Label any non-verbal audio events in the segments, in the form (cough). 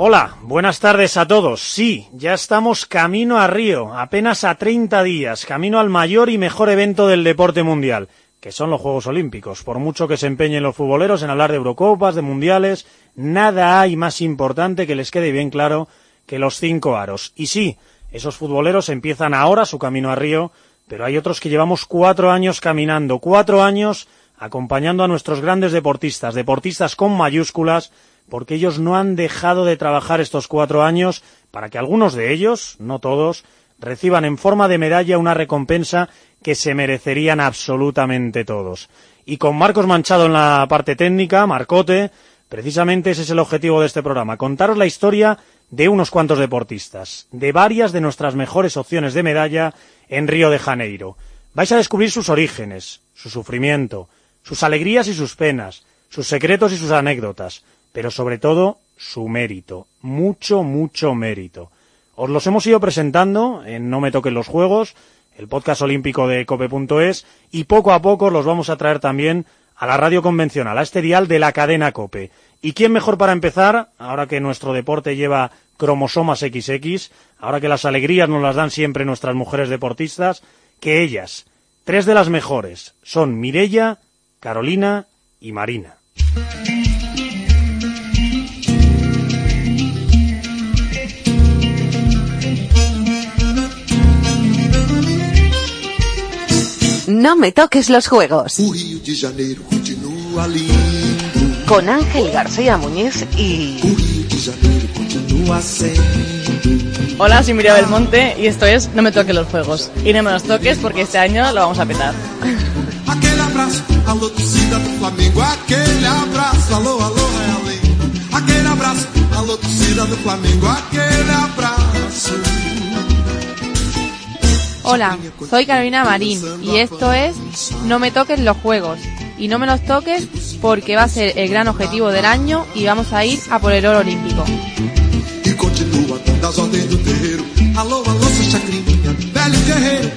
Hola, buenas tardes a todos. Sí, ya estamos camino a Río, apenas a 30 días, camino al mayor y mejor evento del deporte mundial, que son los Juegos Olímpicos. Por mucho que se empeñen los futboleros en hablar de Eurocopas, de Mundiales, nada hay más importante que les quede bien claro que los cinco aros. Y sí, esos futboleros empiezan ahora su camino a Río, pero hay otros que llevamos cuatro años caminando, cuatro años acompañando a nuestros grandes deportistas, deportistas con mayúsculas, porque ellos no han dejado de trabajar estos cuatro años para que algunos de ellos, no todos, reciban en forma de medalla una recompensa que se merecerían absolutamente todos. Y con Marcos Manchado en la parte técnica, Marcote, precisamente ese es el objetivo de este programa, contaros la historia de unos cuantos deportistas, de varias de nuestras mejores opciones de medalla en Río de Janeiro. Vais a descubrir sus orígenes, su sufrimiento, sus alegrías y sus penas, sus secretos y sus anécdotas, pero sobre todo su mérito, mucho, mucho mérito. Os los hemos ido presentando en No me toquen los juegos, el podcast olímpico de cope.es, y poco a poco los vamos a traer también a la radio convencional, a este dial de la cadena Cope. ¿Y quién mejor para empezar, ahora que nuestro deporte lleva cromosomas XX, ahora que las alegrías nos las dan siempre nuestras mujeres deportistas, que ellas, tres de las mejores, son Mirella, Carolina y Marina. No me toques los juegos. Con Ángel García Muñiz y... Hola, soy Miriam Belmonte y esto es No me toques los juegos. Y no me los toques porque este año lo vamos a petar. Hola, soy Carolina Marín y esto es No me toques los juegos. Y no me los toques porque va a ser el gran objetivo del año y vamos a ir a por el oro olímpico. Chacrinha, velho guerreiro.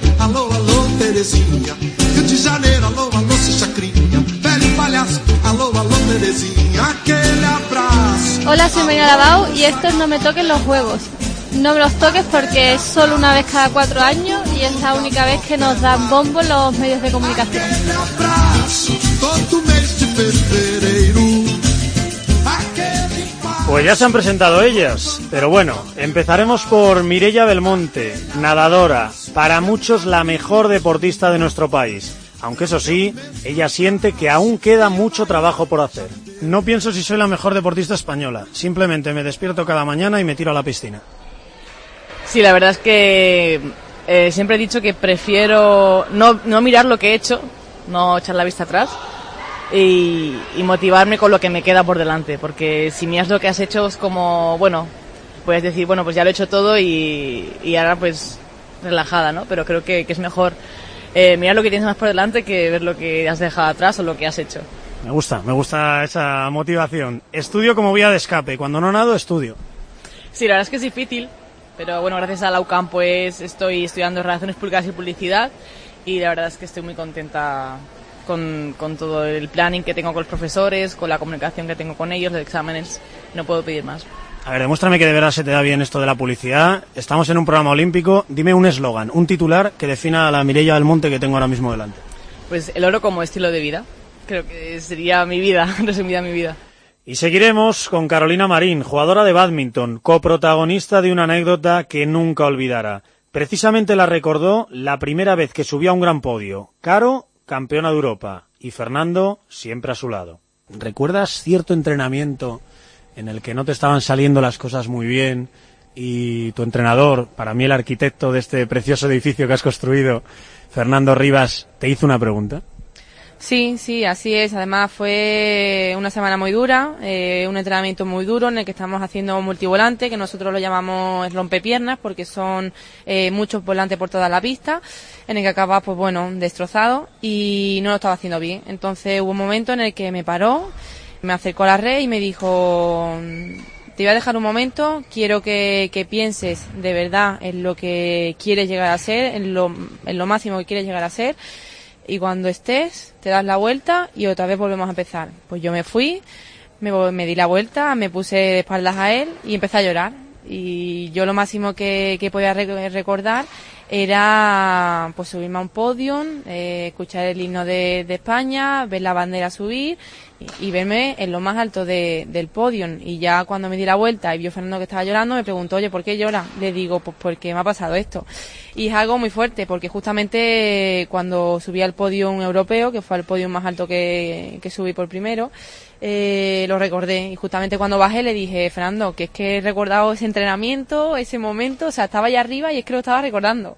Terezinha. Rio de Janeiro, chacrinha, velho palhaço. Terezinha, aquele. Hola, soy Marina Lavao y esto es No me toques los juegos. No me los toques porque es solo una vez cada cuatro años y es la única vez que nos dan bombo los medios de comunicación. Pues ya se han presentado ellas, pero bueno, empezaremos por Mirella Belmonte, nadadora, para muchos la mejor deportista de nuestro país. Aunque eso sí, ella siente que aún queda mucho trabajo por hacer. No pienso si soy la mejor deportista española, simplemente me despierto cada mañana y me tiro a la piscina. Sí, la verdad es que eh, siempre he dicho que prefiero no, no mirar lo que he hecho, no echar la vista atrás y, y motivarme con lo que me queda por delante. Porque si miras lo que has hecho es como, bueno, puedes decir, bueno, pues ya lo he hecho todo y, y ahora pues relajada, ¿no? Pero creo que, que es mejor eh, mirar lo que tienes más por delante que ver lo que has dejado atrás o lo que has hecho. Me gusta, me gusta esa motivación. Estudio como vía de escape, cuando no nado, estudio. Sí, la verdad es que es difícil, pero bueno, gracias a la UCAM pues estoy estudiando Relaciones Públicas y Publicidad y la verdad es que estoy muy contenta con, con todo el planning que tengo con los profesores, con la comunicación que tengo con ellos, los exámenes, no puedo pedir más. A ver, demuéstrame que de verdad se te da bien esto de la publicidad. Estamos en un programa olímpico. Dime un eslogan, un titular que defina a la Mirella del Monte que tengo ahora mismo delante. Pues el oro como estilo de vida, creo que sería mi vida, (laughs) resumida mi vida. Y seguiremos con Carolina Marín, jugadora de badminton, coprotagonista de una anécdota que nunca olvidará. Precisamente la recordó la primera vez que subió a un gran podio. Caro, campeona de Europa, y Fernando siempre a su lado. ¿Recuerdas cierto entrenamiento en el que no te estaban saliendo las cosas muy bien y tu entrenador, para mí el arquitecto de este precioso edificio que has construido, Fernando Rivas, te hizo una pregunta? Sí, sí, así es. Además fue una semana muy dura, eh, un entrenamiento muy duro en el que estamos haciendo multivolante, que nosotros lo llamamos rompepiernas porque son eh, muchos volantes por toda la pista, en el que acabas, pues bueno, destrozado y no lo estaba haciendo bien. Entonces hubo un momento en el que me paró, me acercó a la red y me dijo, te voy a dejar un momento, quiero que, que pienses de verdad en lo que quieres llegar a ser, en lo, en lo máximo que quieres llegar a ser y cuando estés te das la vuelta y otra vez volvemos a empezar. Pues yo me fui, Me, me di la vuelta, me puse de espaldas a él y empecé a llorar. Y yo lo máximo que, que podía re- recordar era pues subirme a un podium, eh, escuchar el himno de, España, ver la bandera subir y, verme en lo más alto de- del podium. Y ya cuando me di la vuelta y vio Fernando que estaba llorando, me preguntó, oye, ¿por qué llora? Le digo, pues porque me ha pasado esto. Y es algo muy fuerte, porque justamente cuando subí al podium europeo, que fue el podium más alto que, que subí por primero, eh, lo recordé. Y justamente cuando bajé le dije, Fernando, que es que he recordado ese entrenamiento, ese momento, o sea, estaba allá arriba y es que lo estaba recordando.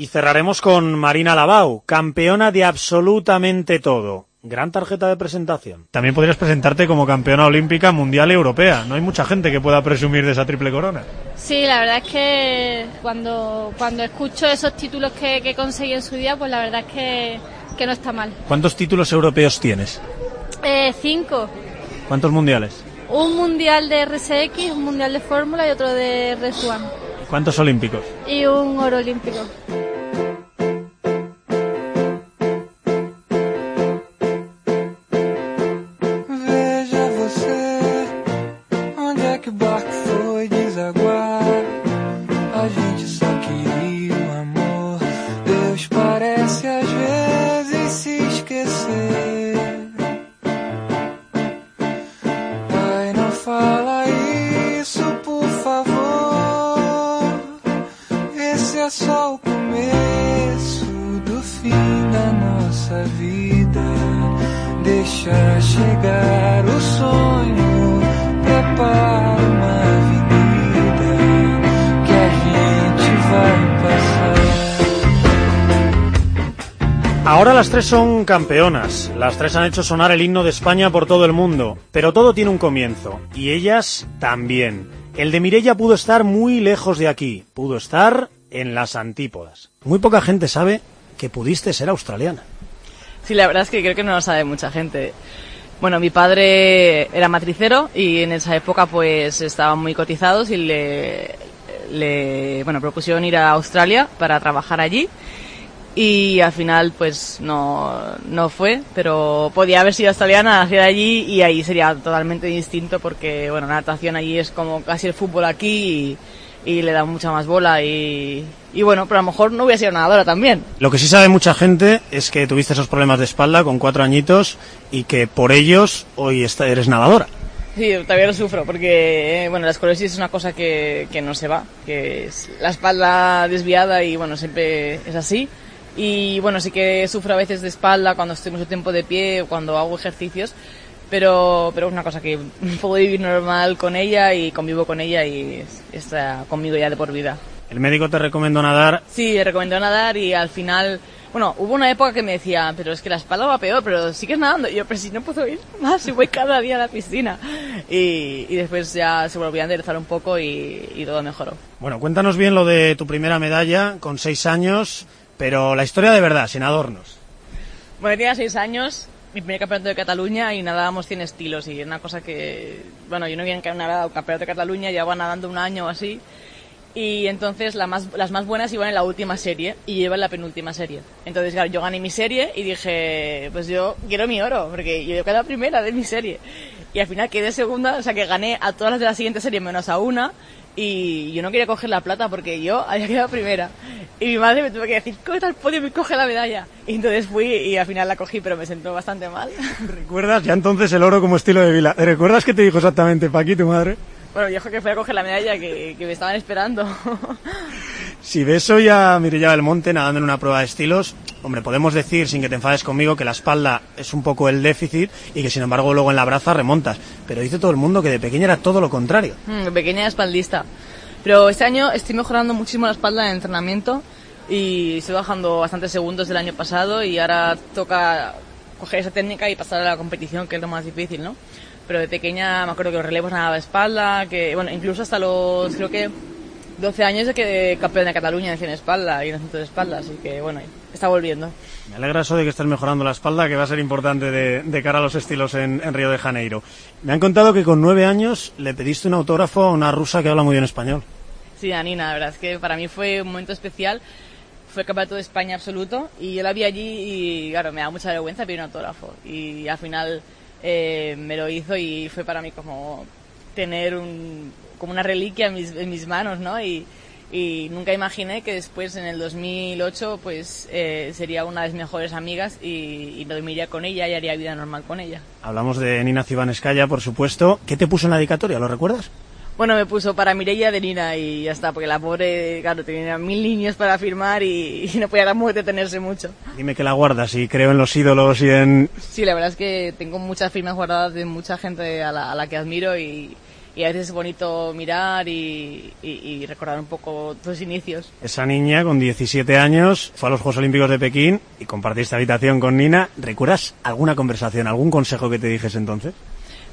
Y cerraremos con Marina Lavau, campeona de absolutamente todo. Gran tarjeta de presentación. También podrías presentarte como campeona olímpica, mundial y europea. No hay mucha gente que pueda presumir de esa triple corona. Sí, la verdad es que cuando, cuando escucho esos títulos que, que conseguí en su día, pues la verdad es que, que no está mal. ¿Cuántos títulos europeos tienes? Eh, cinco. ¿Cuántos mundiales? Un mundial de RSX, un mundial de Fórmula y otro de RS1. ¿Cuántos olímpicos? Y un oro olímpico. Las tres son campeonas. Las tres han hecho sonar el himno de España por todo el mundo. Pero todo tiene un comienzo. Y ellas también. El de Mirella pudo estar muy lejos de aquí. Pudo estar en las antípodas. Muy poca gente sabe que pudiste ser australiana. Sí, la verdad es que creo que no lo sabe mucha gente. Bueno, mi padre era matricero y en esa época pues estaban muy cotizados y le, le bueno, propusieron ir a Australia para trabajar allí y al final pues no, no fue, pero podía haber sido australiana, nacer allí y ahí sería totalmente distinto porque bueno, la natación allí es como casi el fútbol aquí y, y le da mucha más bola y, y bueno, pero a lo mejor no hubiera sido nadadora también. Lo que sí sabe mucha gente es que tuviste esos problemas de espalda con cuatro añitos y que por ellos hoy eres nadadora. Sí, todavía lo sufro porque, eh, bueno, la esclerosis es una cosa que, que no se va, que es la espalda desviada y, bueno, siempre es así. Y, bueno, sí que sufro a veces de espalda cuando estoy mucho tiempo de pie o cuando hago ejercicios, pero, pero es una cosa que (laughs) puedo vivir normal con ella y convivo con ella y es- está conmigo ya de por vida. El médico te recomendó nadar. Sí, le recomendó nadar y al final, bueno, hubo una época que me decía, pero es que la espalda va peor, pero sigues nadando. Y yo, pero si no puedo ir (laughs) más, si voy cada día a la piscina. Y, y después ya se volvió a enderezar un poco y, y todo mejoró. Bueno, cuéntanos bien lo de tu primera medalla con seis años, pero la historia de verdad, sin adornos. Bueno, tenía seis años, mi primer campeonato de Cataluña y nadábamos 100 estilos y una cosa que, bueno, yo no había nadado campeonato de Cataluña, llevaba nadando un año o así. Y entonces las más buenas iban en la última serie y yo en la penúltima serie. Entonces, claro, yo gané mi serie y dije, pues yo quiero mi oro, porque yo quedé la primera de mi serie. Y al final quedé segunda, o sea que gané a todas las de la siguiente serie menos a una. Y yo no quería coger la plata porque yo había quedado primera. Y mi madre me tuvo que decir, coge al podio y coge la medalla. Y entonces fui y al final la cogí, pero me sentó bastante mal. (laughs) ¿Recuerdas ya entonces el oro como estilo de vila? ¿Recuerdas qué te dijo exactamente Paqui, tu madre? Bueno, yo que fui a coger la medalla que, que me estaban esperando. (laughs) Si ves hoy a Mirella Belmonte nadando en una prueba de estilos, hombre, podemos decir, sin que te enfades conmigo, que la espalda es un poco el déficit y que sin embargo luego en la braza remontas. Pero dice todo el mundo que de pequeña era todo lo contrario. Mm, pequeña espaldista. Pero este año estoy mejorando muchísimo la espalda en entrenamiento y estoy bajando bastantes segundos del año pasado y ahora toca coger esa técnica y pasar a la competición, que es lo más difícil, ¿no? Pero de pequeña me acuerdo que los relevos nadaba de espalda, que, bueno, incluso hasta los, creo que 12 años de que campeón de Cataluña en 100 espalda y en de espalda, así que bueno, está volviendo. Me alegra eso de que estés mejorando la espalda, que va a ser importante de, de cara a los estilos en, en Río de Janeiro. Me han contado que con nueve años le pediste un autógrafo a una rusa que habla muy bien español. Sí, a Nina, la verdad es que para mí fue un momento especial. Fue el campeonato de España absoluto y yo la vi allí y, claro, me da mucha vergüenza pedir un autógrafo. Y al final eh, me lo hizo y fue para mí como tener un, como una reliquia en mis, en mis manos, ¿no? Y, y nunca imaginé que después en el 2008 pues eh, sería una de mis mejores amigas y, y dormiría con ella y haría vida normal con ella. Hablamos de Nina Cibaneskaya, por supuesto. ¿Qué te puso en la dedicatoria? ¿Lo recuerdas? Bueno, me puso para Mireia de Nina y ya está, porque la pobre, claro, tenía mil niños para firmar y, y no podía tampoco detenerse mucho. Dime que la guardas y creo en los ídolos y en... Sí, la verdad es que tengo muchas firmas guardadas de mucha gente a la, a la que admiro y, y a veces es bonito mirar y, y, y recordar un poco tus inicios. Esa niña con 17 años fue a los Juegos Olímpicos de Pekín y compartiste habitación con Nina. ¿Recuerdas alguna conversación, algún consejo que te dijes entonces?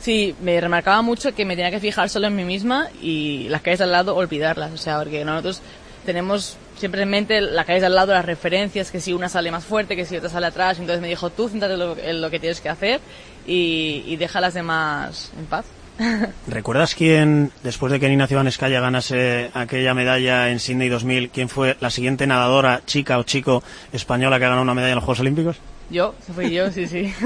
Sí, me remarcaba mucho que me tenía que fijar solo en mí misma y las calles al lado olvidarlas. O sea, porque nosotros tenemos siempre en mente las calles al lado, las referencias, que si una sale más fuerte, que si otra sale atrás. Entonces me dijo, tú céntrate en lo, en lo que tienes que hacer y, y deja a las demás en paz. (laughs) ¿Recuerdas quién, después de que Nina Cibaneskaya ganase aquella medalla en Sydney 2000, quién fue la siguiente nadadora, chica o chico española que ha ganado una medalla en los Juegos Olímpicos? Yo, fui yo, sí, sí. (laughs)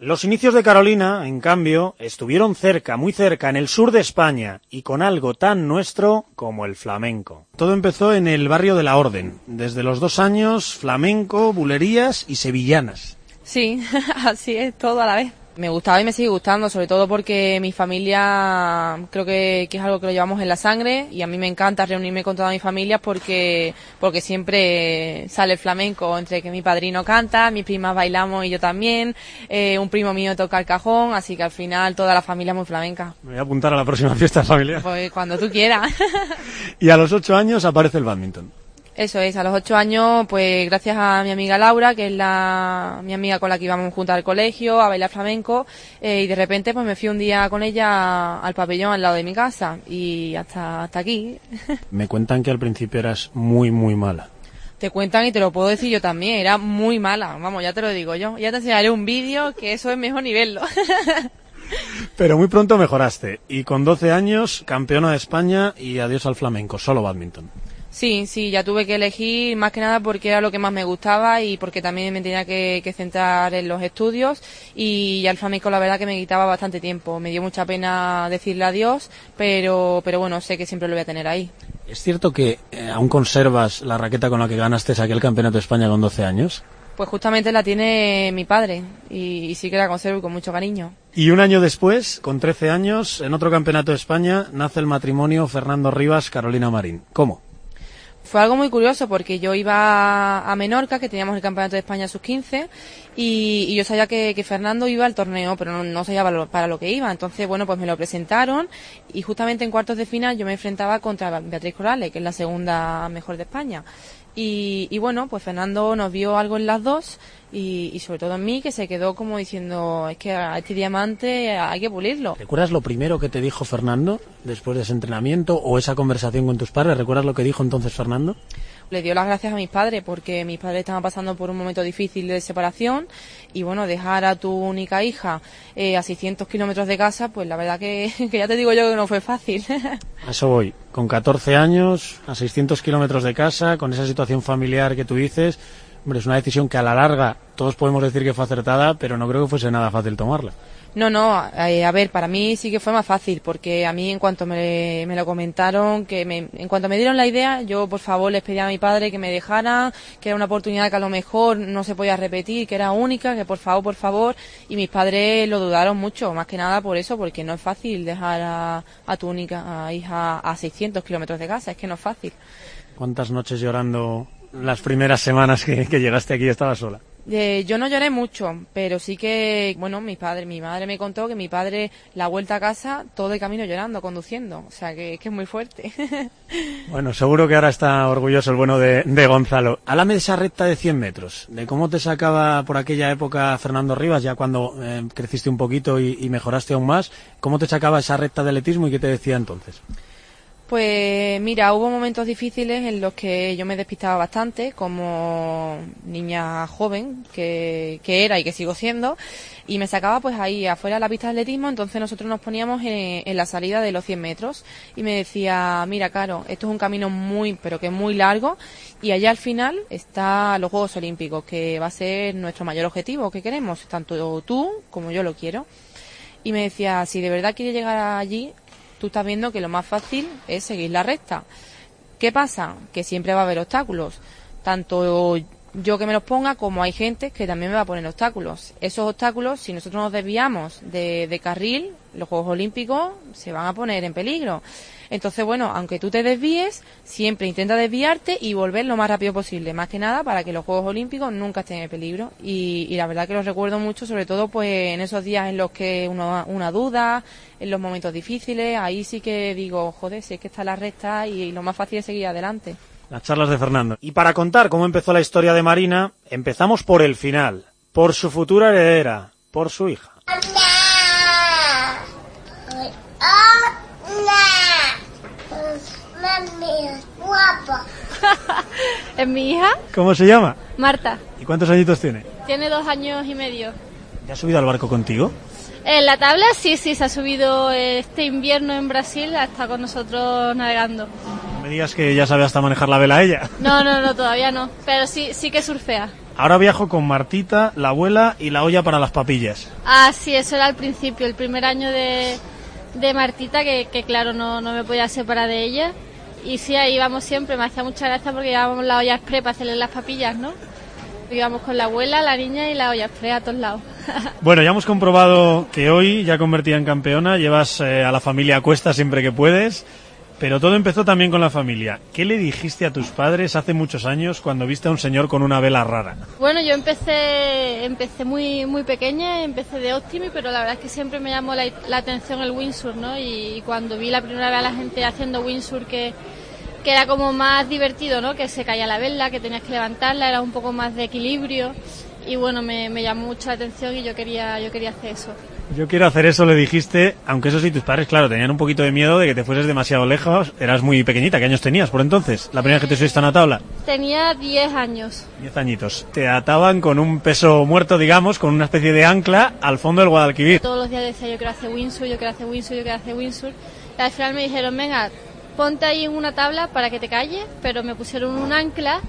Los inicios de Carolina, en cambio, estuvieron cerca, muy cerca, en el sur de España, y con algo tan nuestro como el flamenco. Todo empezó en el barrio de la Orden. Desde los dos años, flamenco, bulerías y sevillanas. Sí, (laughs) así es, todo a la vez. Me gustaba y me sigue gustando, sobre todo porque mi familia creo que, que, es algo que lo llevamos en la sangre y a mí me encanta reunirme con toda mi familia porque, porque siempre sale el flamenco entre que mi padrino canta, mis primas bailamos y yo también, eh, un primo mío toca el cajón, así que al final toda la familia es muy flamenca. Me voy a apuntar a la próxima fiesta familiar. Pues cuando tú quieras. (laughs) y a los ocho años aparece el badminton. Eso es, a los ocho años, pues gracias a mi amiga Laura, que es la, mi amiga con la que íbamos juntas al colegio, a bailar flamenco, eh, y de repente pues me fui un día con ella al pabellón al lado de mi casa, y hasta, hasta aquí. (laughs) me cuentan que al principio eras muy, muy mala. Te cuentan y te lo puedo decir yo también, era muy mala, vamos, ya te lo digo yo. Ya te enseñaré un vídeo que eso es mejor ni verlo. (laughs) Pero muy pronto mejoraste, y con 12 años, campeona de España y adiós al flamenco, solo badminton. Sí, sí, ya tuve que elegir más que nada porque era lo que más me gustaba y porque también me tenía que, que centrar en los estudios y al flamenco la verdad que me quitaba bastante tiempo. Me dio mucha pena decirle adiós, pero, pero bueno, sé que siempre lo voy a tener ahí. ¿Es cierto que eh, aún conservas la raqueta con la que ganaste aquel campeonato de España con 12 años? Pues justamente la tiene mi padre y, y sí que la conservo con mucho cariño. Y un año después, con 13 años, en otro campeonato de España, nace el matrimonio Fernando Rivas-Carolina Marín. ¿Cómo? Fue algo muy curioso porque yo iba a Menorca, que teníamos el Campeonato de España sus 15, y, yo sabía que, Fernando iba al torneo, pero no, no sabía para lo, para lo, que iba. Entonces, bueno, pues me lo presentaron y justamente en cuartos de final yo me enfrentaba contra Beatriz Corrales, que es la segunda mejor de España. Y, y, bueno, pues Fernando nos vio algo en las dos y, sobre todo en mí, que se quedó como diciendo, es que a este diamante hay que pulirlo. ¿Recuerdas lo primero que te dijo Fernando después de ese entrenamiento o esa conversación con tus padres? ¿Recuerdas lo que dijo entonces Fernando? Le dio las gracias a mis padres porque mis padres estaban pasando por un momento difícil de separación y bueno, dejar a tu única hija eh, a 600 kilómetros de casa, pues la verdad que, (laughs) que, ya te digo yo que no fue fácil. (laughs) A eso voy, con 14 años, a 600 kilómetros de casa, con esa situación familiar que tú dices, hombre, es una decisión que a la larga todos podemos decir que fue acertada, pero no creo que fuese nada fácil tomarla. No, no, eh, a ver, para mí sí que fue más fácil, porque a mí en cuanto me, me, lo comentaron, que me, en cuanto me dieron la idea, yo por favor les pedí a mi padre que me dejara, que era una oportunidad que a lo mejor no se podía repetir, que era única, que por favor, por favor, y mis padres lo dudaron mucho, más que nada por eso, porque no es fácil dejar a, a tu única a hija a 600 kilómetros de casa, es que no es fácil. ¿Cuántas noches llorando las primeras semanas que, que llegaste aquí estaba sola? Eh, yo no lloré mucho, pero sí que, bueno, mi padre, mi madre me contó que mi padre la vuelta a casa todo el camino llorando, conduciendo, o sea que, que es muy fuerte. (laughs) bueno, seguro que ahora está orgulloso el bueno de, Gonzalo. Háblame de esa recta de 100 metros, de cómo te sacaba por aquella época Fernando Rivas, ya cuando eh, creciste un poquito y, y mejoraste aún más, cómo te sacaba esa recta de atletismo y qué te decía entonces. Pues mira, hubo momentos difíciles en los que yo me despistaba bastante, como niña joven que, que era y que sigo siendo, y me sacaba pues ahí afuera de la pista de atletismo, entonces nosotros nos poníamos en, en la salida de los 100 metros y me decía, mira, Caro, esto es un camino muy, pero que muy largo, y allá al final está los Juegos Olímpicos, que va a ser nuestro mayor objetivo que queremos, tanto tú como yo lo quiero. Y me decía, si de verdad quieres llegar allí, tú estás viendo que lo más fácil es seguir la recta. ¿Qué pasa? Que siempre va a haber obstáculos. Tanto yo que me los ponga como hay gente que también me va a poner obstáculos. Esos obstáculos, si nosotros nos desviamos de, de carril, los Juegos Olímpicos se van a poner en peligro. Entonces, bueno, aunque tú te desvíes, siempre intenta desviarte y volver lo más rápido posible, más que nada para que los Juegos Olímpicos nunca estén en peligro. Y, y la verdad que los recuerdo mucho, sobre todo pues en esos días en los que uno una duda, en los momentos difíciles, ahí sí que digo, joder, si es que está la recta y lo más fácil es seguir adelante. Las charlas de Fernando. Y para contar cómo empezó la historia de Marina, empezamos por el final, por su futura heredera, por su hija. Guapa. (laughs) ¿Es mi hija? ¿Cómo se llama? Marta. ¿Y cuántos añitos tiene? Tiene dos años y medio. ¿Ya ha subido al barco contigo? En la tabla sí, sí, se ha subido este invierno en Brasil, está con nosotros navegando. No me digas que ya sabe hasta manejar la vela ella. No, no, no, (laughs) todavía no, pero sí, sí que surfea. Ahora viajo con Martita, la abuela y la olla para las papillas. Ah, sí, eso era al principio, el primer año de, de Martita, que, que claro, no, no me podía separar de ella. Y sí, ahí íbamos siempre, me hacía mucha gracia porque llevábamos la olla express para hacerle las papillas, ¿no? Íbamos con la abuela, la niña y la olla express a todos lados. (laughs) Bueno, ya hemos comprobado que hoy, ya convertida en campeona, llevas eh, a la familia a cuesta siempre que puedes. Pero todo empezó también con la familia. ¿Qué le dijiste a tus padres hace muchos años cuando viste a un señor con una vela rara? Bueno, yo empecé empecé muy muy pequeña, empecé de Optimi, pero la verdad es que siempre me llamó la, la atención el windsurf, ¿no? Y, cuando vi la primera vez a la gente haciendo windsurf que, que era como más divertido, ¿no? Que se caía la vela, que tenías que levantarla, era un poco más de equilibrio y bueno, me, me llamó mucho la atención y yo quería yo quería hacer eso. Yo quiero hacer eso, le dijiste, aunque eso sí, tus padres, claro, tenían un poquito de miedo de que te fueses demasiado lejos. Eras muy pequeñita, ¿qué años tenías por entonces? La primera vez que te subiste a una tabla. Tenía 10 años. Diez añitos. Te ataban con un peso muerto, digamos, con una especie de ancla al fondo del Guadalquivir. Todos los días decía yo quiero hacer windsurf, yo quiero hacer windsurf, yo quiero hacer windsurf. Y al final me dijeron, venga, ponte ahí en una tabla para que te calles, pero me pusieron un ancla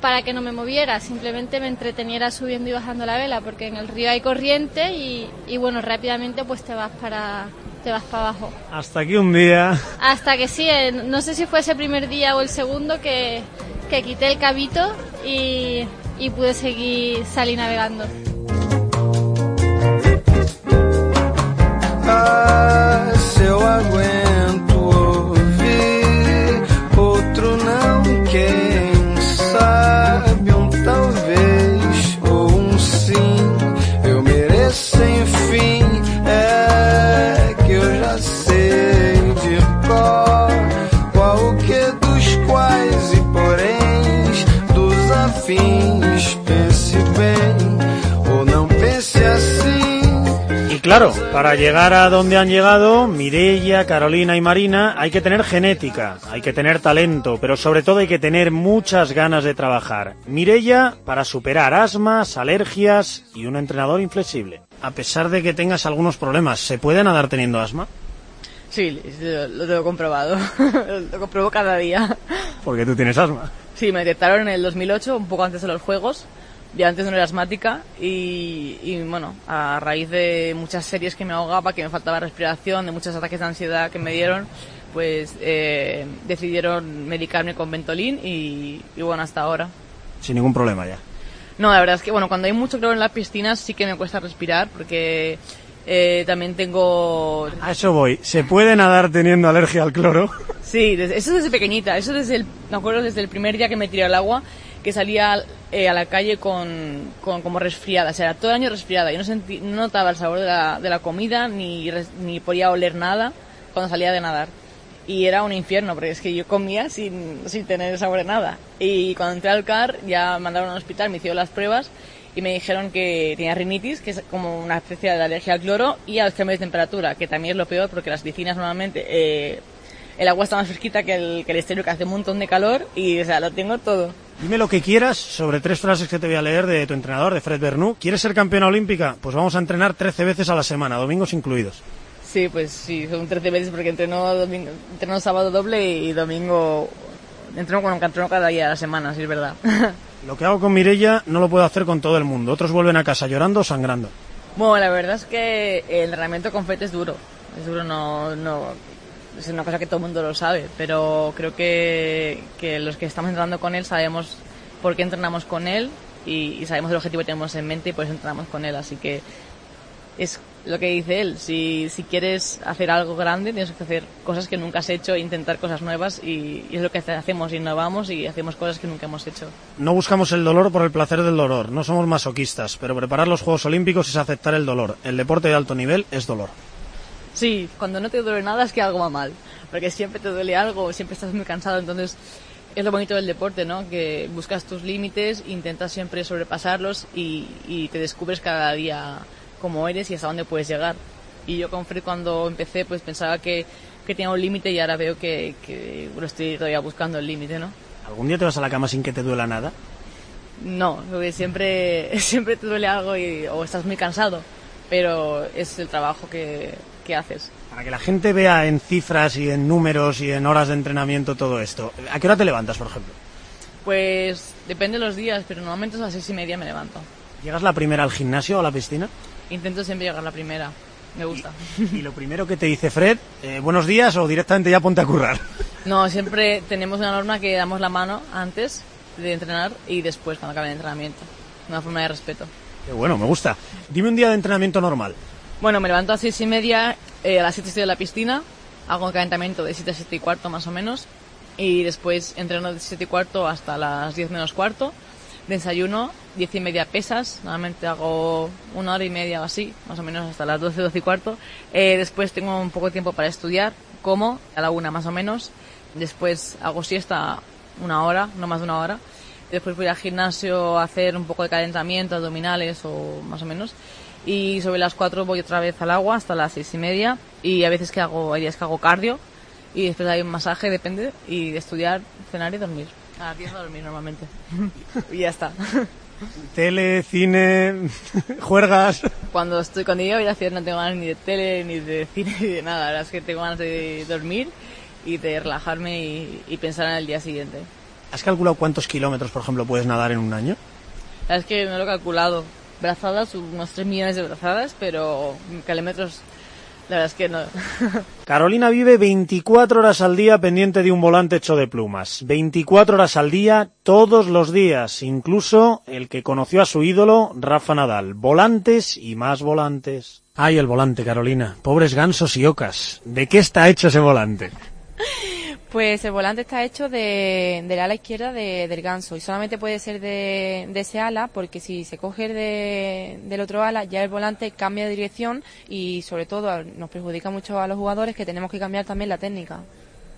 para que no me moviera, simplemente me entreteniera subiendo y bajando la vela, porque en el río hay corriente y, y bueno, rápidamente pues te vas para te vas para abajo. Hasta que un día... Hasta que sí, eh, no sé si fue ese primer día o el segundo que, que quité el cabito y, y pude seguir salir navegando. Ah, claro, para llegar a donde han llegado, Mirella, Carolina y Marina, hay que tener genética, hay que tener talento, pero sobre todo hay que tener muchas ganas de trabajar. Mirella para superar asmas, alergias y un entrenador inflexible. A pesar de que tengas algunos problemas, ¿se puede nadar teniendo asma? Sí, lo, lo tengo comprobado. (laughs) lo compruebo cada día. Porque tú tienes asma. Sí, me detectaron en el 2008, un poco antes de los Juegos. Ya antes no era asmática y, y, bueno, a raíz de muchas series que me ahogaba, que me faltaba respiración, de muchos ataques de ansiedad que me dieron, pues eh, decidieron medicarme con Ventolin y, y bueno, hasta ahora. Sin ningún problema ya. No, la verdad es que bueno, cuando hay mucho cloro en las piscinas sí que me cuesta respirar porque eh, también tengo... A eso voy. ¿Se puede nadar teniendo alergia al cloro? Sí, eso desde pequeñita, eso desde el, me acuerdo desde el primer día que me tiré al agua, que salía eh, a la calle con, con como resfriada, o sea, todo el año resfriada, yo no, sentí, no notaba el sabor de la, de la comida, ni, ni podía oler nada cuando salía de nadar. Y era un infierno, porque es que yo comía sin, sin tener sabor de nada. Y cuando entré al CAR, ya mandaron al hospital, me hicieron las pruebas y me dijeron que tenía rinitis, que es como una especie de alergia al cloro, y a los cambios de temperatura, que también es lo peor, porque las piscinas normalmente eh, el agua está más fresquita que el, que el exterior que hace un montón de calor y o sea, lo tengo todo. Dime lo que quieras sobre tres frases que te voy a leer de tu entrenador, de Fred Bernou. ¿Quieres ser campeona olímpica? Pues vamos a entrenar 13 veces a la semana, domingos incluidos. Sí, pues sí, son 13 veces porque entreno, domingo, entreno sábado doble y domingo entreno, bueno, entreno cada día de la semana, sí es verdad. (laughs) Lo que hago con Mirella no lo puedo hacer con todo el mundo. Otros vuelven a casa llorando o sangrando. Bueno, la verdad es que el entrenamiento con FET es duro. Es duro, no, no, es una cosa que todo el mundo lo sabe, pero creo que, que los que estamos entrenando con él sabemos por qué entrenamos con él y, sabemos el objetivo que tenemos en mente y por eso entrenamos con él. Así que es lo que dice él. Si, si quieres hacer algo grande, tienes que hacer cosas que nunca has hecho, e intentar cosas nuevas y, y es lo que hacemos, innovamos y hacemos cosas que nunca hemos hecho. No buscamos el dolor por el placer del dolor, no somos masoquistas, pero preparar los Juegos Olímpicos es aceptar el dolor. El deporte de alto nivel es dolor. Sí, cuando no te duele nada es que algo va mal, porque siempre te duele algo, siempre estás muy cansado, entonces es lo bonito del deporte, ¿no? Que buscas tus límites, intentas siempre sobrepasarlos y, y te descubres cada día cómo eres y hasta dónde puedes llegar. Y yo con Fred cuando empecé pues pensaba que, que tenía un límite y ahora veo que, que lo estoy todavía buscando el límite, ¿no? ¿Algún día te vas a la cama sin que te duela nada? No, porque siempre, (laughs) siempre te duele algo y, o estás muy cansado, pero es el trabajo que, que haces. Para que la gente vea en cifras y en números y en horas de entrenamiento todo esto, ¿a qué hora te levantas, por ejemplo? Pues depende de los días, pero normalmente a las seis y media me levanto. ¿Llegas la primera al gimnasio o a la piscina? Intento siempre llegar la primera, me gusta. Y lo primero que te dice Fred, eh, buenos días o directamente ya ponte a currar. (laughs) No, siempre tenemos una norma que damos la mano antes de entrenar y después cuando acabe el entrenamiento. Una forma de respeto. Qué bueno, me gusta. Dime un día de entrenamiento normal. Bueno, me levanto a las seis y media, eh, a las siete estoy en la piscina, hago un calentamiento de siete a siete y cuarto más o menos, y después entreno de siete y cuarto hasta las diez menos cuarto, desayuno, diez y media pesas, normalmente hago una hora y media o así, más o menos hasta las doce, doce y cuarto, Eh, después tengo un poco de tiempo para estudiar, como, a la una más o menos, después hago siesta una hora, no más de una hora, después voy al gimnasio a hacer un poco de calentamiento, abdominales o más o menos, y sobre las 4 voy otra vez al agua hasta las seis y media y a veces que hago, hay días que hago cardio y después hay un masaje, depende, y de estudiar, cenar y dormir. A las 10 a dormir normalmente. (laughs) y ya está. (laughs) Tele, cine, (laughs) juergas. Cuando estoy con ella voy a hacer no tengo ganas ni de tele, ni de cine, ni de nada. La verdad es que tengo ganas de dormir y de relajarme y, y pensar en el día siguiente. ¿Has calculado cuántos kilómetros, por ejemplo, puedes nadar en un año? La verdad es que no lo he calculado. Brazadas, unos 3 millones de brazadas, pero la verdad es que no. (laughs) Carolina vive 24 horas al día pendiente de un volante hecho de plumas. 24 horas al día, todos los días, incluso el que conoció a su ídolo, Rafa Nadal. Volantes y más volantes. Ay, el volante, Carolina. Pobres gansos y ocas. ¿De qué está hecho ese volante? (laughs) Pues el volante está hecho de, del ala izquierda de- del ganso y solamente puede ser de, de ese ala porque si se coge de- del otro ala ya el volante cambia de dirección y sobre todo nos perjudica mucho a los jugadores que tenemos que cambiar también la técnica.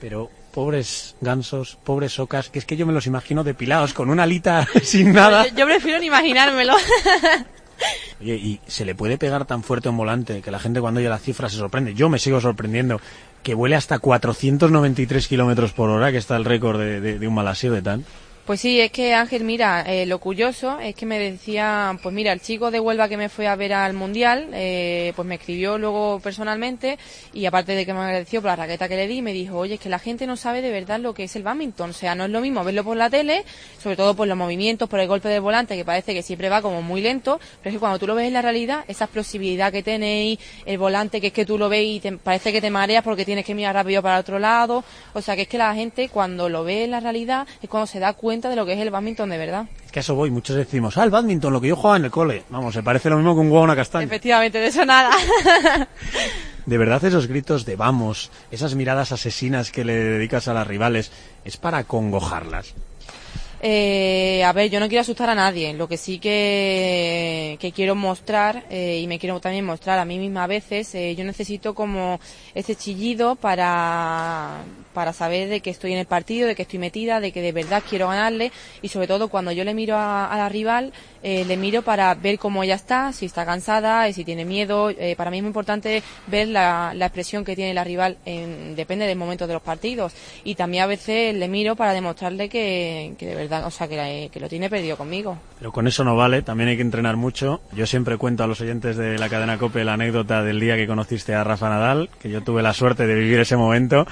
Pero pobres gansos, pobres ocas, que es que yo me los imagino depilados con una alita (laughs) sin nada. Yo, yo prefiero ni imaginármelo. (laughs) Oye, y se le puede pegar tan fuerte a un volante que la gente cuando oye la cifra se sorprende. Yo me sigo sorprendiendo que vuele hasta 493 kilómetros por hora, que está el récord de, de- un malasio de tan. Pues sí, es que Ángel, mira, eh, lo curioso es que me decía, pues mira, el chico de Huelva que me fue a ver al Mundial, eh, pues me escribió luego personalmente y aparte de que me agradeció por la raqueta que le di, me dijo, oye, es que la gente no sabe de verdad lo que es el badminton, o sea, no es lo mismo verlo por la tele, sobre todo por los movimientos, por el golpe del volante, que parece que siempre va como muy lento, pero es que cuando tú lo ves en la realidad, esa explosividad que tenéis, el volante que es que tú lo ves y te, parece que te mareas porque tienes que mirar rápido para otro lado, o sea, que es que la gente cuando lo ve en la realidad es cuando se da cuenta de lo que es el badminton de verdad. Es que a eso voy, muchos decimos, ah, el badminton, lo que yo jugaba en el cole. Vamos, se parece lo mismo que un huevo a una castaña. Efectivamente, de eso nada. (laughs) De verdad esos gritos de vamos, esas miradas asesinas que le dedicas a las rivales, es para congojarlas. Eh, a ver, yo no quiero asustar a nadie. Lo que sí que, que quiero mostrar, eh, y me quiero también mostrar a mí misma a veces, eh, yo necesito como ese chillido para, para saber de que estoy en el partido, de que estoy metida, de que de verdad quiero ganarle y sobre todo cuando yo le miro a, a la rival, eh, le miro para ver cómo ella está, si está cansada, si tiene miedo. Eh, para mí es muy importante ver la, la expresión que tiene la rival, en, depende del momento de los partidos. Y también a veces le miro para demostrarle que, que de verdad, o sea, que, la- que lo tiene perdido conmigo. Pero con eso no vale, también hay que entrenar mucho. Yo siempre cuento a los oyentes de la cadena COPE la anécdota del día que conociste a Rafa Nadal, que yo tuve la suerte de vivir ese momento,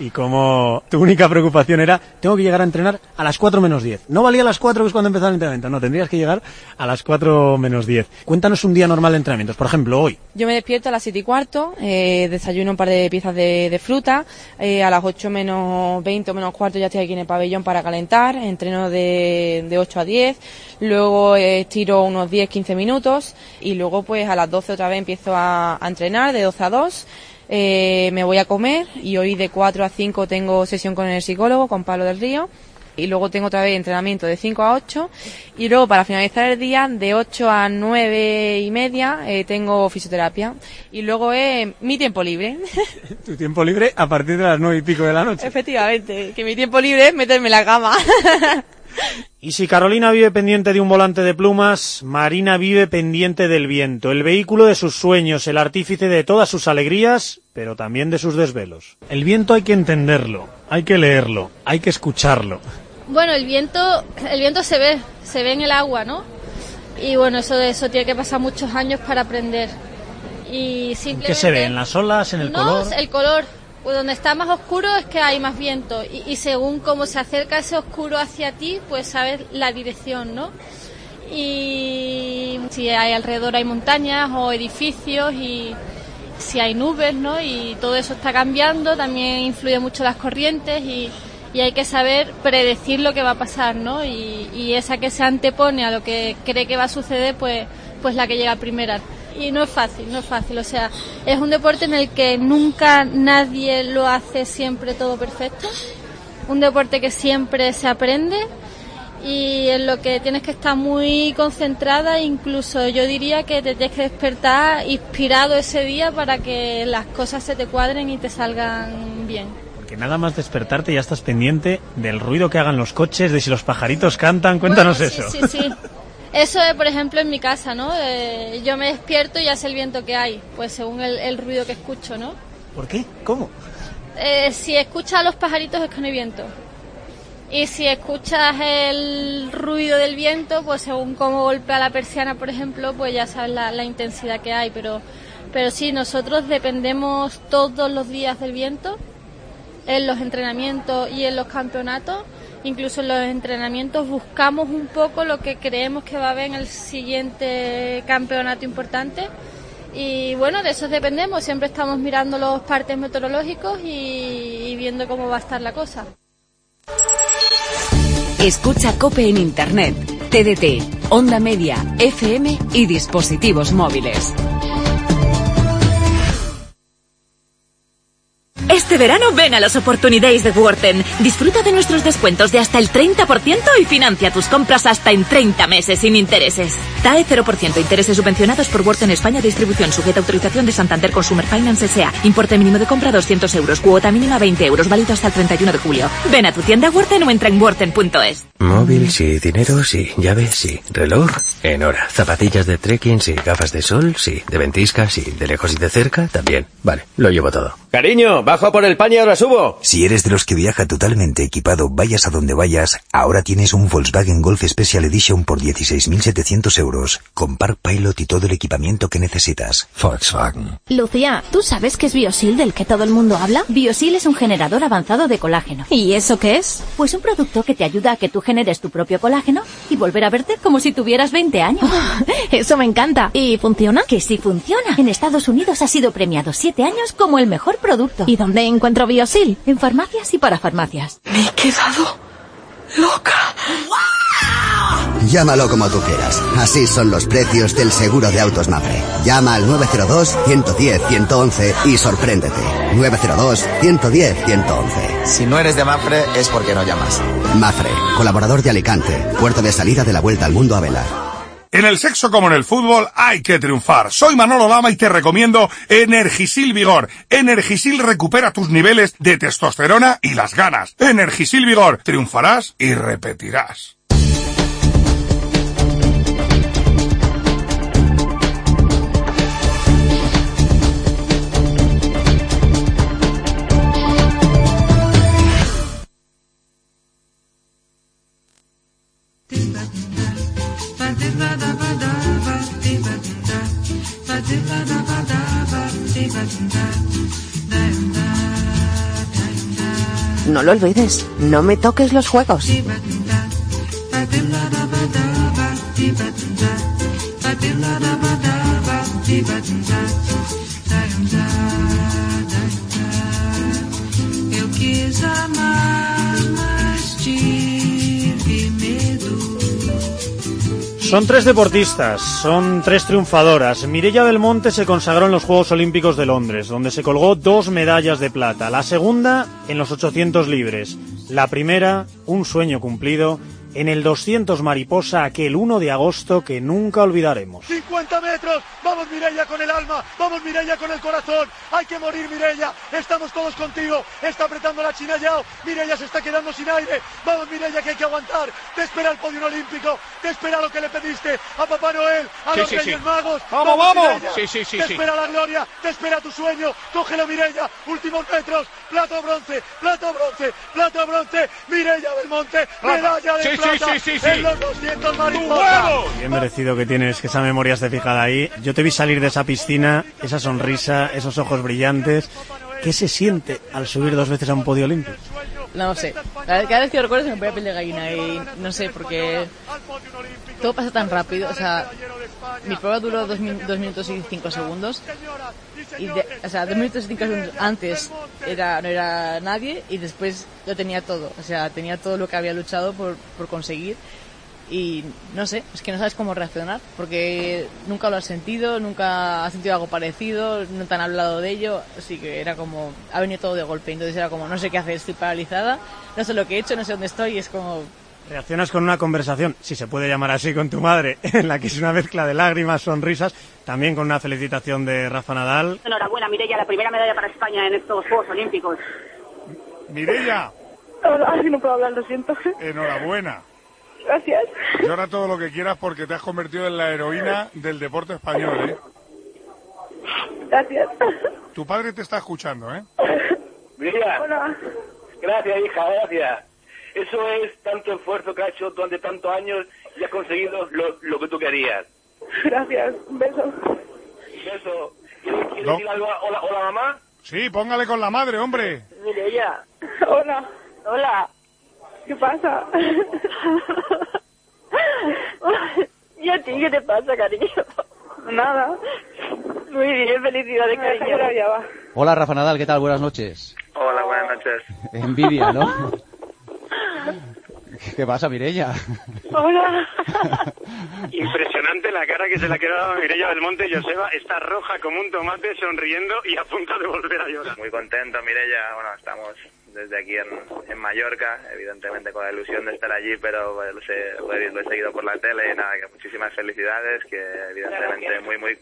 y como tu única preocupación era, tengo que llegar a entrenar a las 4 menos 10. No valía a las 4 que es cuando empezaba el entrenamiento, no, tendrías que llegar a las 4 menos 10. Cuéntanos un día normal de entrenamientos, por ejemplo, hoy. Yo me despierto a las siete y cuarto, eh, desayuno un par de piezas de, de fruta, eh, a las 8 menos 20 o menos cuarto ya estoy aquí en el pabellón para calentar, entreno de, de 8 a 10, luego eh, tiro unos 10-15 minutos y luego pues a las 12 otra vez empiezo a, a entrenar de 12 a 2. Eh, me voy a comer y hoy de 4 a 5 tengo sesión con el psicólogo, con Pablo del Río. Y luego tengo otra vez entrenamiento de 5 a 8. Y luego para finalizar el día, de 8 a 9 y media, eh, tengo fisioterapia. Y luego es mi tiempo libre. (laughs) Tu tiempo libre a partir de las 9 y pico de la noche. Efectivamente, que mi tiempo libre es meterme en la cama. (laughs) Y si Carolina vive pendiente de un volante de plumas, Marina vive pendiente del viento, el vehículo de sus sueños, el artífice de todas sus alegrías, pero también de sus desvelos. El viento hay que entenderlo, hay que leerlo, hay que escucharlo. Bueno, el viento, el viento se ve, se ve en el agua, ¿no? Y bueno, eso, eso tiene que pasar muchos años para aprender. Y simplemente... ¿Qué se ve? ¿En las olas? ¿En el no, color? el color. Pues donde está más oscuro es que hay más viento. Y, según cómo se acerca ese oscuro hacia ti, pues sabes la dirección, ¿no? Y si hay alrededor hay montañas o edificios y si hay nubes, ¿no? Y todo eso está cambiando, también influye mucho las corrientes y, y hay que saber predecir lo que va a pasar, ¿no? Y, y esa que se antepone a lo que cree que va a suceder, pues, pues la que llega primera. Y no es fácil, no es fácil. O sea, es un deporte en el que nunca nadie lo hace siempre todo perfecto. Un deporte que siempre se aprende y en lo que tienes que estar muy concentrada, incluso yo diría que te tienes que despertar inspirado ese día para que las cosas se te cuadren y te salgan bien. Porque nada más despertarte ya estás pendiente del ruido que hagan los coches, de si los pajaritos cantan, cuéntanos Bueno, eso. Sí, sí. (laughs) Eso es, por ejemplo, en mi casa, ¿no? Eh, yo me despierto y ya sé el viento que hay, pues según el, el ruido que escucho, ¿no? ¿Por qué? ¿Cómo? Eh, si escuchas a los pajaritos es que no hay viento. Y si escuchas el ruido del viento, pues según cómo golpea la persiana, por ejemplo, pues ya sabes la, la intensidad que hay. Pero, pero sí, nosotros dependemos todos los días del viento, en los entrenamientos y en los campeonatos. Incluso en los entrenamientos buscamos un poco lo que creemos que va a haber en el siguiente campeonato importante. Y bueno, de eso dependemos. Siempre estamos mirando los partes meteorológicos y, y viendo cómo va a estar la cosa. Escucha Cope en Internet, TDT, Onda Media, FM y dispositivos móviles. Este verano ven a los Opportunities de Worten. Disfruta de nuestros descuentos de hasta el 30% y financia tus compras hasta en 30 meses sin intereses. TAE 0%, intereses subvencionados por Worten España, distribución sujeta a autorización de Santander Consumer Finance S.A. Importe mínimo de compra 200 euros, cuota mínima 20 euros, válido hasta el 31 de julio. Ven a tu tienda Worten o entra en worten.es. Móvil sí, dinero sí, llave sí, reloj en hora, zapatillas de trekking sí, gafas de sol sí, de ventisca sí, de lejos y de cerca también. Vale, lo llevo todo. Cariño, bajo por el pan y ahora subo. Si eres de los que viaja totalmente equipado, vayas a donde vayas, ahora tienes un Volkswagen Golf Special Edition por 16.700 euros, con Park Pilot y todo el equipamiento que necesitas. Volkswagen. Lucía, ¿tú sabes qué es Biosil del que todo el mundo habla? Biosil es un generador avanzado de colágeno. ¿Y eso qué es? Pues un producto que te ayuda a que tú generes tu propio colágeno y volver a verte como si tuvieras 20 años. (laughs) eso me encanta. ¿Y funciona? Que sí funciona. En Estados Unidos ha sido premiado 7 años como el mejor producto. ¿Y dónde encuentro Biosil? En farmacias y para farmacias. Me he quedado loca. Llámalo como tú quieras. Así son los precios del seguro de autos Mafre. Llama al 902-110-111 y sorpréndete. 902-110-111. Si no eres de Mafre es porque no llamas. Mafre, colaborador de Alicante, puerta de salida de la vuelta al mundo a vela. En el sexo como en el fútbol hay que triunfar. Soy Manolo Lama y te recomiendo Energisil Vigor. Energisil recupera tus niveles de testosterona y las ganas. Energisil Vigor. Triunfarás y repetirás. No lo olvides, no me toques los juegos. Son tres deportistas, son tres triunfadoras. Mireia Belmonte se consagró en los Juegos Olímpicos de Londres, donde se colgó dos medallas de plata. La segunda en los 800 libres. La primera, un sueño cumplido, en el 200 mariposa aquel 1 de agosto que nunca olvidaremos. 50 metros, vamos Mireia con el alma, vamos Mireia con el corazón, hay que morir Mireia, estamos todos contigo, está apretando la China Yao, Mireia se está quedando sin aire, vamos Mireia que hay que aguantar, te espera el podio olímpico, te espera lo que le pediste a Papá Noel, a Sí, los sí, Reyes sí. Magos, Vamos, vamos. Mireia. Sí, sí, sí, te sí. espera la gloria, te espera tu sueño, cógelo Mireia, últimos metros, plata o bronce, plata o bronce, plata o bronce, Mireia Belmonte, medalla de Sí, sí, plata sí, sí, sí. en los 200 mariposa. Bien merecido que tienes que esa memoria esté fijada ahí. Yo te vi salir de esa piscina, esa sonrisa, esos ojos brillantes. ¿Qué se siente al subir dos veces a un podio olímpico? No sé. Cada vez que lo recuerdo se me pone piel de gallina y no sé, porque todo pasa tan rápido. O sea, mi prueba duró dos, min- dos minutos y cinco segundos. Y de- o sea, dos minutos y cinco segundos antes era, no era nadie y después lo tenía todo. O sea, tenía todo lo que había luchado por, por conseguir. Y no sé, es que no sabes cómo reaccionar, porque nunca lo has sentido, nunca has sentido algo parecido, no te han hablado de ello, así que era como, ha venido todo de golpe, entonces era como, no sé qué hacer, estoy paralizada, no sé lo que he hecho, no sé dónde estoy, y es como, Reaccionas con una conversación, si se puede llamar así, con tu madre, (laughs) en la que es una mezcla de lágrimas, sonrisas, también con una felicitación de Rafa Nadal. Enhorabuena, Mireia, la primera medalla para España en estos Juegos Olímpicos. Mireia, Ay, no puedo hablar, lo siento. enhorabuena. Gracias. Llora todo lo que quieras porque te has convertido en la heroína del deporte español, ¿eh? Gracias. Tu padre te está escuchando, ¿eh? Mira, Hola. gracias hija, gracias. Eso es tanto esfuerzo que has hecho durante tantos años y has conseguido lo, lo que tú querías. Gracias. Un beso. Eso. ¿Quieres, quieres No. decir algo a hola, hola mamá? Sí, póngale con la madre, hombre. Mireia. Hola. Hola. ¿Qué pasa? ¿Y a ti qué te pasa, cariño? Nada. Muy bien, felicidades, cariño. ya va. Hola Rafa Nadal, ¿qué tal? Buenas noches. Hola, buenas noches. (laughs) Envidia, ¿no? (laughs) ¿Qué pasa, Mireia? Hola. (laughs) Impresionante la cara que se le ha quedado a Mireia Belmonte. Joseba está roja como un tomate, sonriendo y a punto de volver a llorar. Muy contento, Mireia. Bueno, estamos desde aquí en, en Mallorca, evidentemente con la ilusión de estar allí, pero bueno, lo, he, seguido por la tele y nada, que muchísimas felicidades, que evidentemente muy, muy,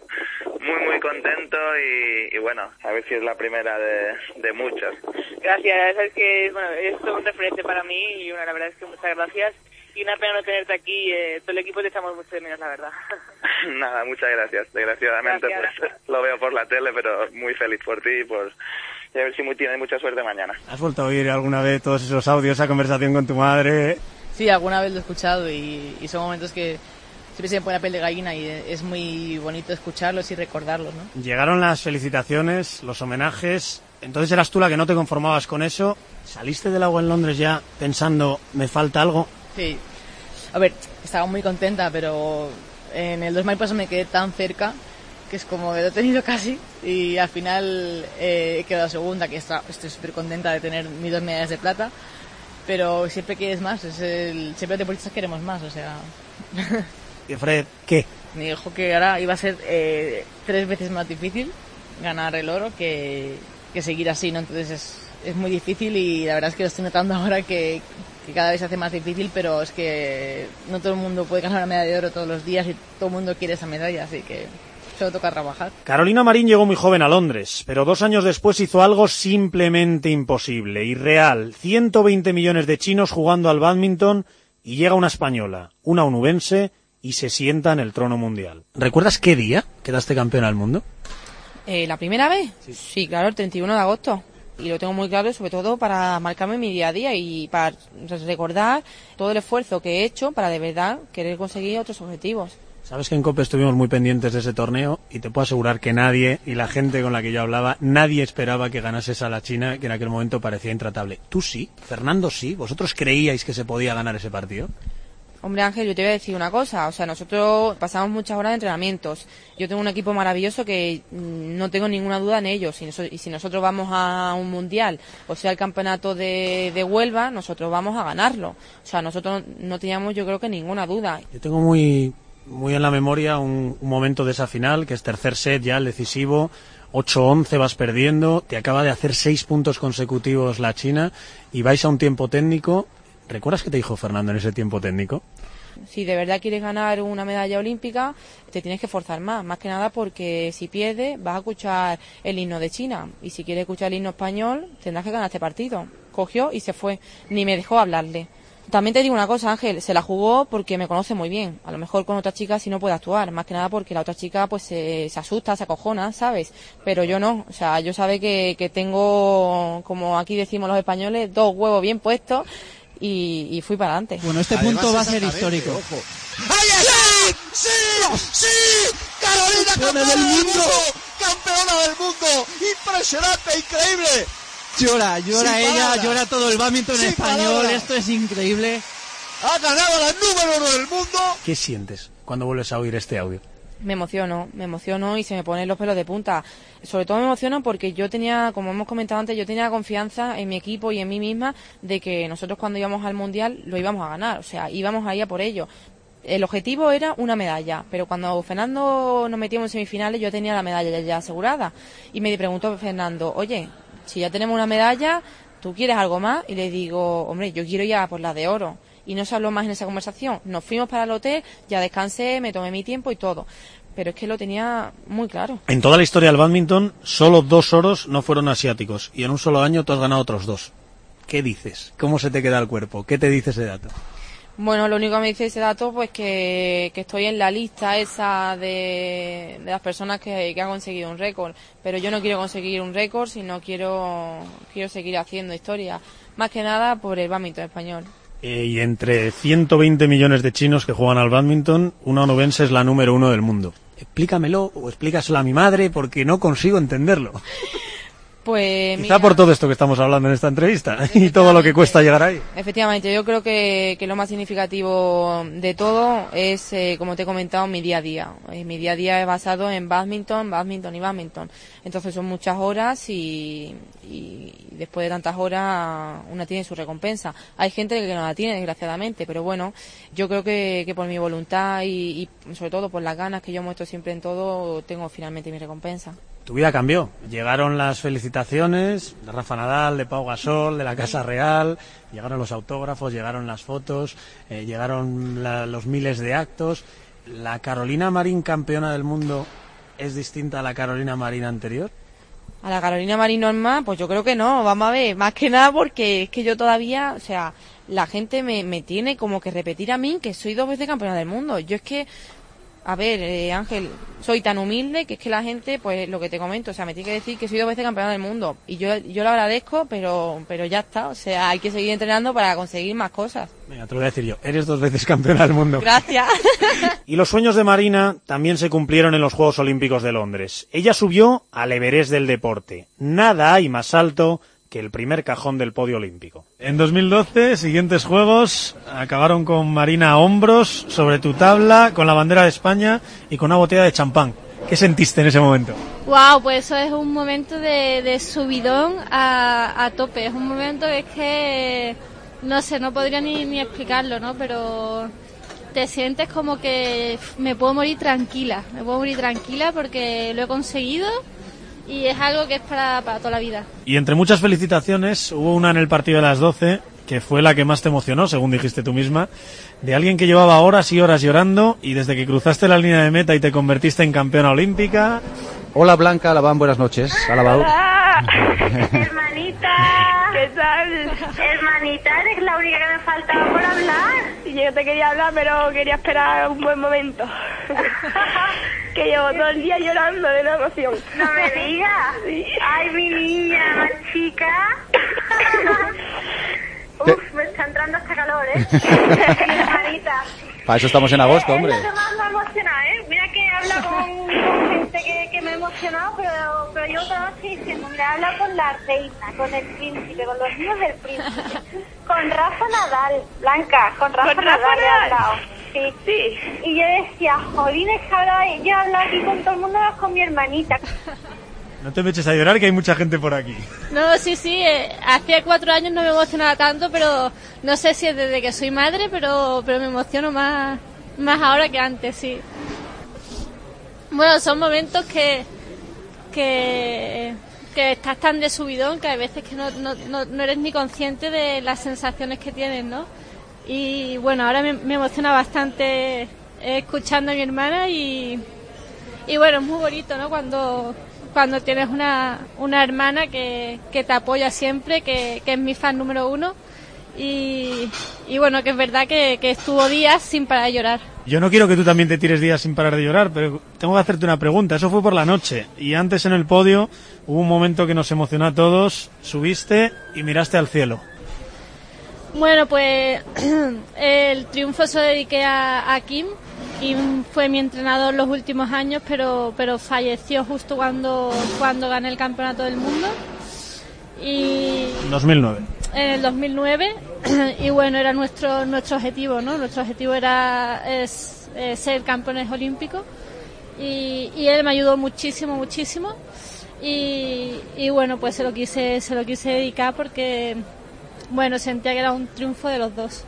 muy, muy contento y, y bueno, a ver si es la primera de, de muchas. Gracias, es que bueno, es un referente para mí y bueno, la verdad es que muchas gracias. Y una pena no tenerte aquí, eh, todo el equipo te echamos mucho de menos, la verdad. (laughs) Nada, muchas gracias. Desgraciadamente Gracias. pues lo veo por la tele, pero muy feliz por ti y por y a ver si muy, tienes mucha suerte mañana. ¿Has vuelto a oír alguna vez todos esos audios, esa conversación con tu madre? sí, alguna vez lo he escuchado y, y son momentos que siempre se me pone la piel de gallina y es muy bonito escucharlos y recordarlos, ¿no? Llegaron las felicitaciones, los homenajes. Entonces eras tú la que no te conformabas con eso. ¿Saliste del agua en Londres ya pensando, me falta algo? Sí. A ver, estaba muy contenta, pero en el 2 mariposas me quedé tan cerca que es como que lo he tenido casi y al final eh, he quedado segunda, que está- estoy súper contenta de tener mis dos medallas de plata, pero siempre quieres más, es el, siempre los deportistas queremos más, o sea... (laughs) Y Fred, ¿qué? Me dijo que ahora iba a ser eh, tres veces más difícil ganar el oro que, que seguir así, ¿no? Entonces es, es muy difícil y la verdad es que lo estoy notando (laughs) ahora que, que cada vez se hace más difícil, pero es que no todo el mundo puede ganar una medalla de oro todos los días y todo el mundo quiere esa medalla, así que solo toca trabajar. Carolina Marín llegó muy joven a Londres, pero dos años después hizo algo simplemente imposible, irreal. 120 millones de chinos jugando al badminton y llega una española, una onubense, y se sienta en el trono mundial. ¿Recuerdas qué día quedaste campeona del mundo? Eh, ¿La primera vez? Sí. claro, el 31 de agosto. Y lo tengo muy claro, sobre todo para marcarme mi día a día y para recordar todo el esfuerzo que he hecho para de verdad querer conseguir otros objetivos. Sabes que en COPE estuvimos muy pendientes de ese torneo y te puedo asegurar que nadie, y la gente con la que yo hablaba, nadie esperaba que ganases a la China, que en aquel momento parecía intratable. ¿Tú sí? ¿Fernando sí? ¿Vosotros creíais que se podía ganar ese partido? Hombre Ángel, yo te voy a decir una cosa, o sea, nosotros pasamos muchas horas de entrenamientos. Yo tengo un equipo maravilloso que mm, no tengo ninguna duda en ellos. Y, si nosotros vamos a un mundial, o sea, el campeonato de, de, Huelva, nosotros vamos a ganarlo. O sea, nosotros no teníamos, yo creo que ninguna duda. Yo tengo muy muy en la memoria un, momento de esa final, que es tercer set ya, el decisivo, 8-11 vas perdiendo, te acaba de hacer seis puntos consecutivos la China y vais a un tiempo técnico. ¿Recuerdas qué te dijo Fernando en ese tiempo técnico? Si de verdad quieres ganar una medalla olímpica, te tienes que forzar más, más que nada porque si pierdes vas a escuchar el himno de China y si quieres escuchar el himno español tendrás que ganar este partido. Cogió y se fue, ni me dejó hablarle. También te digo una cosa, Ángel, se la jugó porque me conoce muy bien. A lo mejor con otra chica sí no puede actuar, más que nada porque la otra chica pues se, se asusta, se acojona, ¿sabes? Pero yo no, o sea, yo sabe que, que tengo, como aquí decimos los españoles, dos huevos bien puestos y, y fui para adelante. Bueno, este Además, punto va a ser histórico. ojo. ¡Ahí está! ¡Sí! ¡Sí! ¡Carolina campeona del mundo! ¡Campeona del mundo! ¡Impresionante! ¡Increíble! Llora, llora Sin ella, palabras. llora todo el badminton en Sin español, palabras. esto es increíble. ¡Ha ganado la número uno del mundo! ¿Qué sientes cuando vuelves a oír este audio? Me emociono, me emociono y se me ponen los pelos de punta. Sobre todo me emociono porque yo tenía, como hemos comentado antes, yo tenía confianza en mi equipo y en mí misma de que nosotros cuando íbamos al Mundial lo íbamos a ganar, o sea, íbamos a ir a por ello. El objetivo era una medalla, pero cuando Fernando nos metíamos en semifinales yo tenía la medalla ya, ya asegurada. Y me preguntó Fernando, oye, si ya tenemos una medalla, ¿tú quieres algo más? Y le digo, hombre, yo quiero ir a por la de oro. Y no se habló más en esa conversación. Nos fuimos para el hotel, ya descansé, me tomé mi tiempo y todo. Pero es que lo tenía muy claro. En toda la historia del badminton, solo dos oros no fueron asiáticos y en un solo año tú has ganado otros dos. ¿Qué dices? ¿Cómo se te queda el cuerpo? ¿Qué te dice ese dato? Bueno, lo único que me dice ese dato, pues que, que estoy en la lista esa de, de las personas que, que han conseguido un récord. Pero yo no quiero conseguir un récord, sino quiero, quiero seguir haciendo historia. Más que nada por el badminton español. Eh, y entre 120 millones de chinos que juegan al badminton, una onubense es la número uno del mundo. Explícamelo o explícaselo a mi madre porque no consigo entenderlo. (laughs) Pues Quizá mira, por todo esto que estamos hablando en esta entrevista y todo lo que cuesta llegar ahí. efectivamente, yo creo que, que lo más significativo de todo es, eh, como te he comentado, mi día a día. Eh, mi día a día es basado en badminton, badminton y badminton. Entonces son muchas horas y, y después de tantas horas una tiene su recompensa. Hay gente que no la tiene, desgraciadamente, pero bueno, yo creo que, que por mi voluntad y, y sobre todo por las ganas que yo muestro siempre en todo, tengo finalmente mi recompensa. Tu vida cambió. Llegaron las felicitaciones de Rafa Nadal, de Pau Gasol, de la Casa Real, llegaron los autógrafos, llegaron las fotos, eh, llegaron la- los miles de actos. ¿La Carolina Marín campeona del mundo es distinta a la Carolina Marín anterior? A la Carolina Marín normal, pues yo creo que no, vamos a ver, más que nada porque es que yo todavía, o sea, la gente me, me tiene como que repetir a mí que soy dos veces campeona del mundo. Yo es que, a ver, eh, Ángel, soy tan humilde que es que la gente, pues lo que te comento, o sea, me tiene que decir que soy dos veces campeona del mundo. Y yo, yo lo agradezco, pero, pero ya está, o sea, hay que seguir entrenando para conseguir más cosas. Venga, te lo voy a decir yo. Eres dos veces (laughs) campeona del mundo. Gracias. (laughs) Y los sueños de Marina también se cumplieron en los Juegos Olímpicos de Londres. Ella subió al Everest del deporte. Nada hay más alto que el primer cajón del podio olímpico. En 2012, siguientes Juegos acabaron con Marina a hombros sobre tu tabla, con la bandera de España y con una botella de champán. ¿Qué sentiste en ese momento? Wow, pues eso es un momento de, de subidón a, a tope. Es un momento que es que, no sé, no podría ni, ni explicarlo, ¿no? Pero te sientes como que me puedo morir tranquila. Me puedo morir tranquila porque lo he conseguido y es algo que es para, para toda la vida. Y entre muchas felicitaciones, hubo una en el partido de las 12 que fue la que más te emocionó, según dijiste tú misma, de alguien que llevaba horas y horas llorando y desde que cruzaste la línea de meta y te convertiste en campeona olímpica. Hola Blanca Alabán, buenas noches. Alabao. (laughs) Hermanita. ¿Qué tal? Hermanita, eres la única que me faltaba por hablar. Y yo te quería hablar, pero quería esperar un buen momento. (laughs) que llevo todo el día llorando de la emoción. No me digas. Ay, mi niña, más chica. (laughs) Uf, me está entrando hasta calor, ¿eh? (laughs) Hermanita. Para eso estamos en agosto, hombre. Es lo que más me ha emocionado, ¿eh? Mira que habla con, con gente que, que me ha emocionado, pero, pero yo toda noche diciendo, mira, habla con la reina, con el príncipe, con los hijos del príncipe, con Rafa Nadal, Blanca, con Rafa ¿Con Nadal Rafa he Nadal? hablado. Sí. sí. Y yo decía, jolines, que hablaba, yo he hablado aquí con todo el mundo, con mi hermanita. No te me eches a llorar que hay mucha gente por aquí. No, sí, sí, eh, hacía cuatro años no me emocionaba tanto, pero no sé si es desde que soy madre, pero, pero me emociono más, más ahora que antes, sí. Bueno, son momentos que, que, que estás tan de subidón que hay veces que no, no, no, no eres ni consciente de las sensaciones que tienes, ¿no? Y bueno, ahora me, me emociona bastante eh, escuchando a mi hermana y, y bueno, es muy bonito, ¿no? Cuando, cuando tienes una, una hermana que, que te apoya siempre, que, que es mi fan número uno. Y, y bueno, que es verdad que, que estuvo días sin parar de llorar. Yo no quiero que tú también te tires días sin parar de llorar, pero tengo que hacerte una pregunta. Eso fue por la noche. Y antes en el podio hubo un momento que nos emocionó a todos. Subiste y miraste al cielo. Bueno, pues (clears throat) el triunfo se lo dediqué a, a Kim. Kim fue mi entrenador los últimos años, pero, pero falleció justo cuando, cuando gané el campeonato del mundo. Y 2009. en el 2009 (clears throat) y bueno era nuestro nuestro objetivo no nuestro objetivo era es, eh, ser campeones olímpicos y, y él me ayudó muchísimo muchísimo y, y bueno pues se lo quise se lo quise dedicar porque bueno sentía que era un triunfo de los dos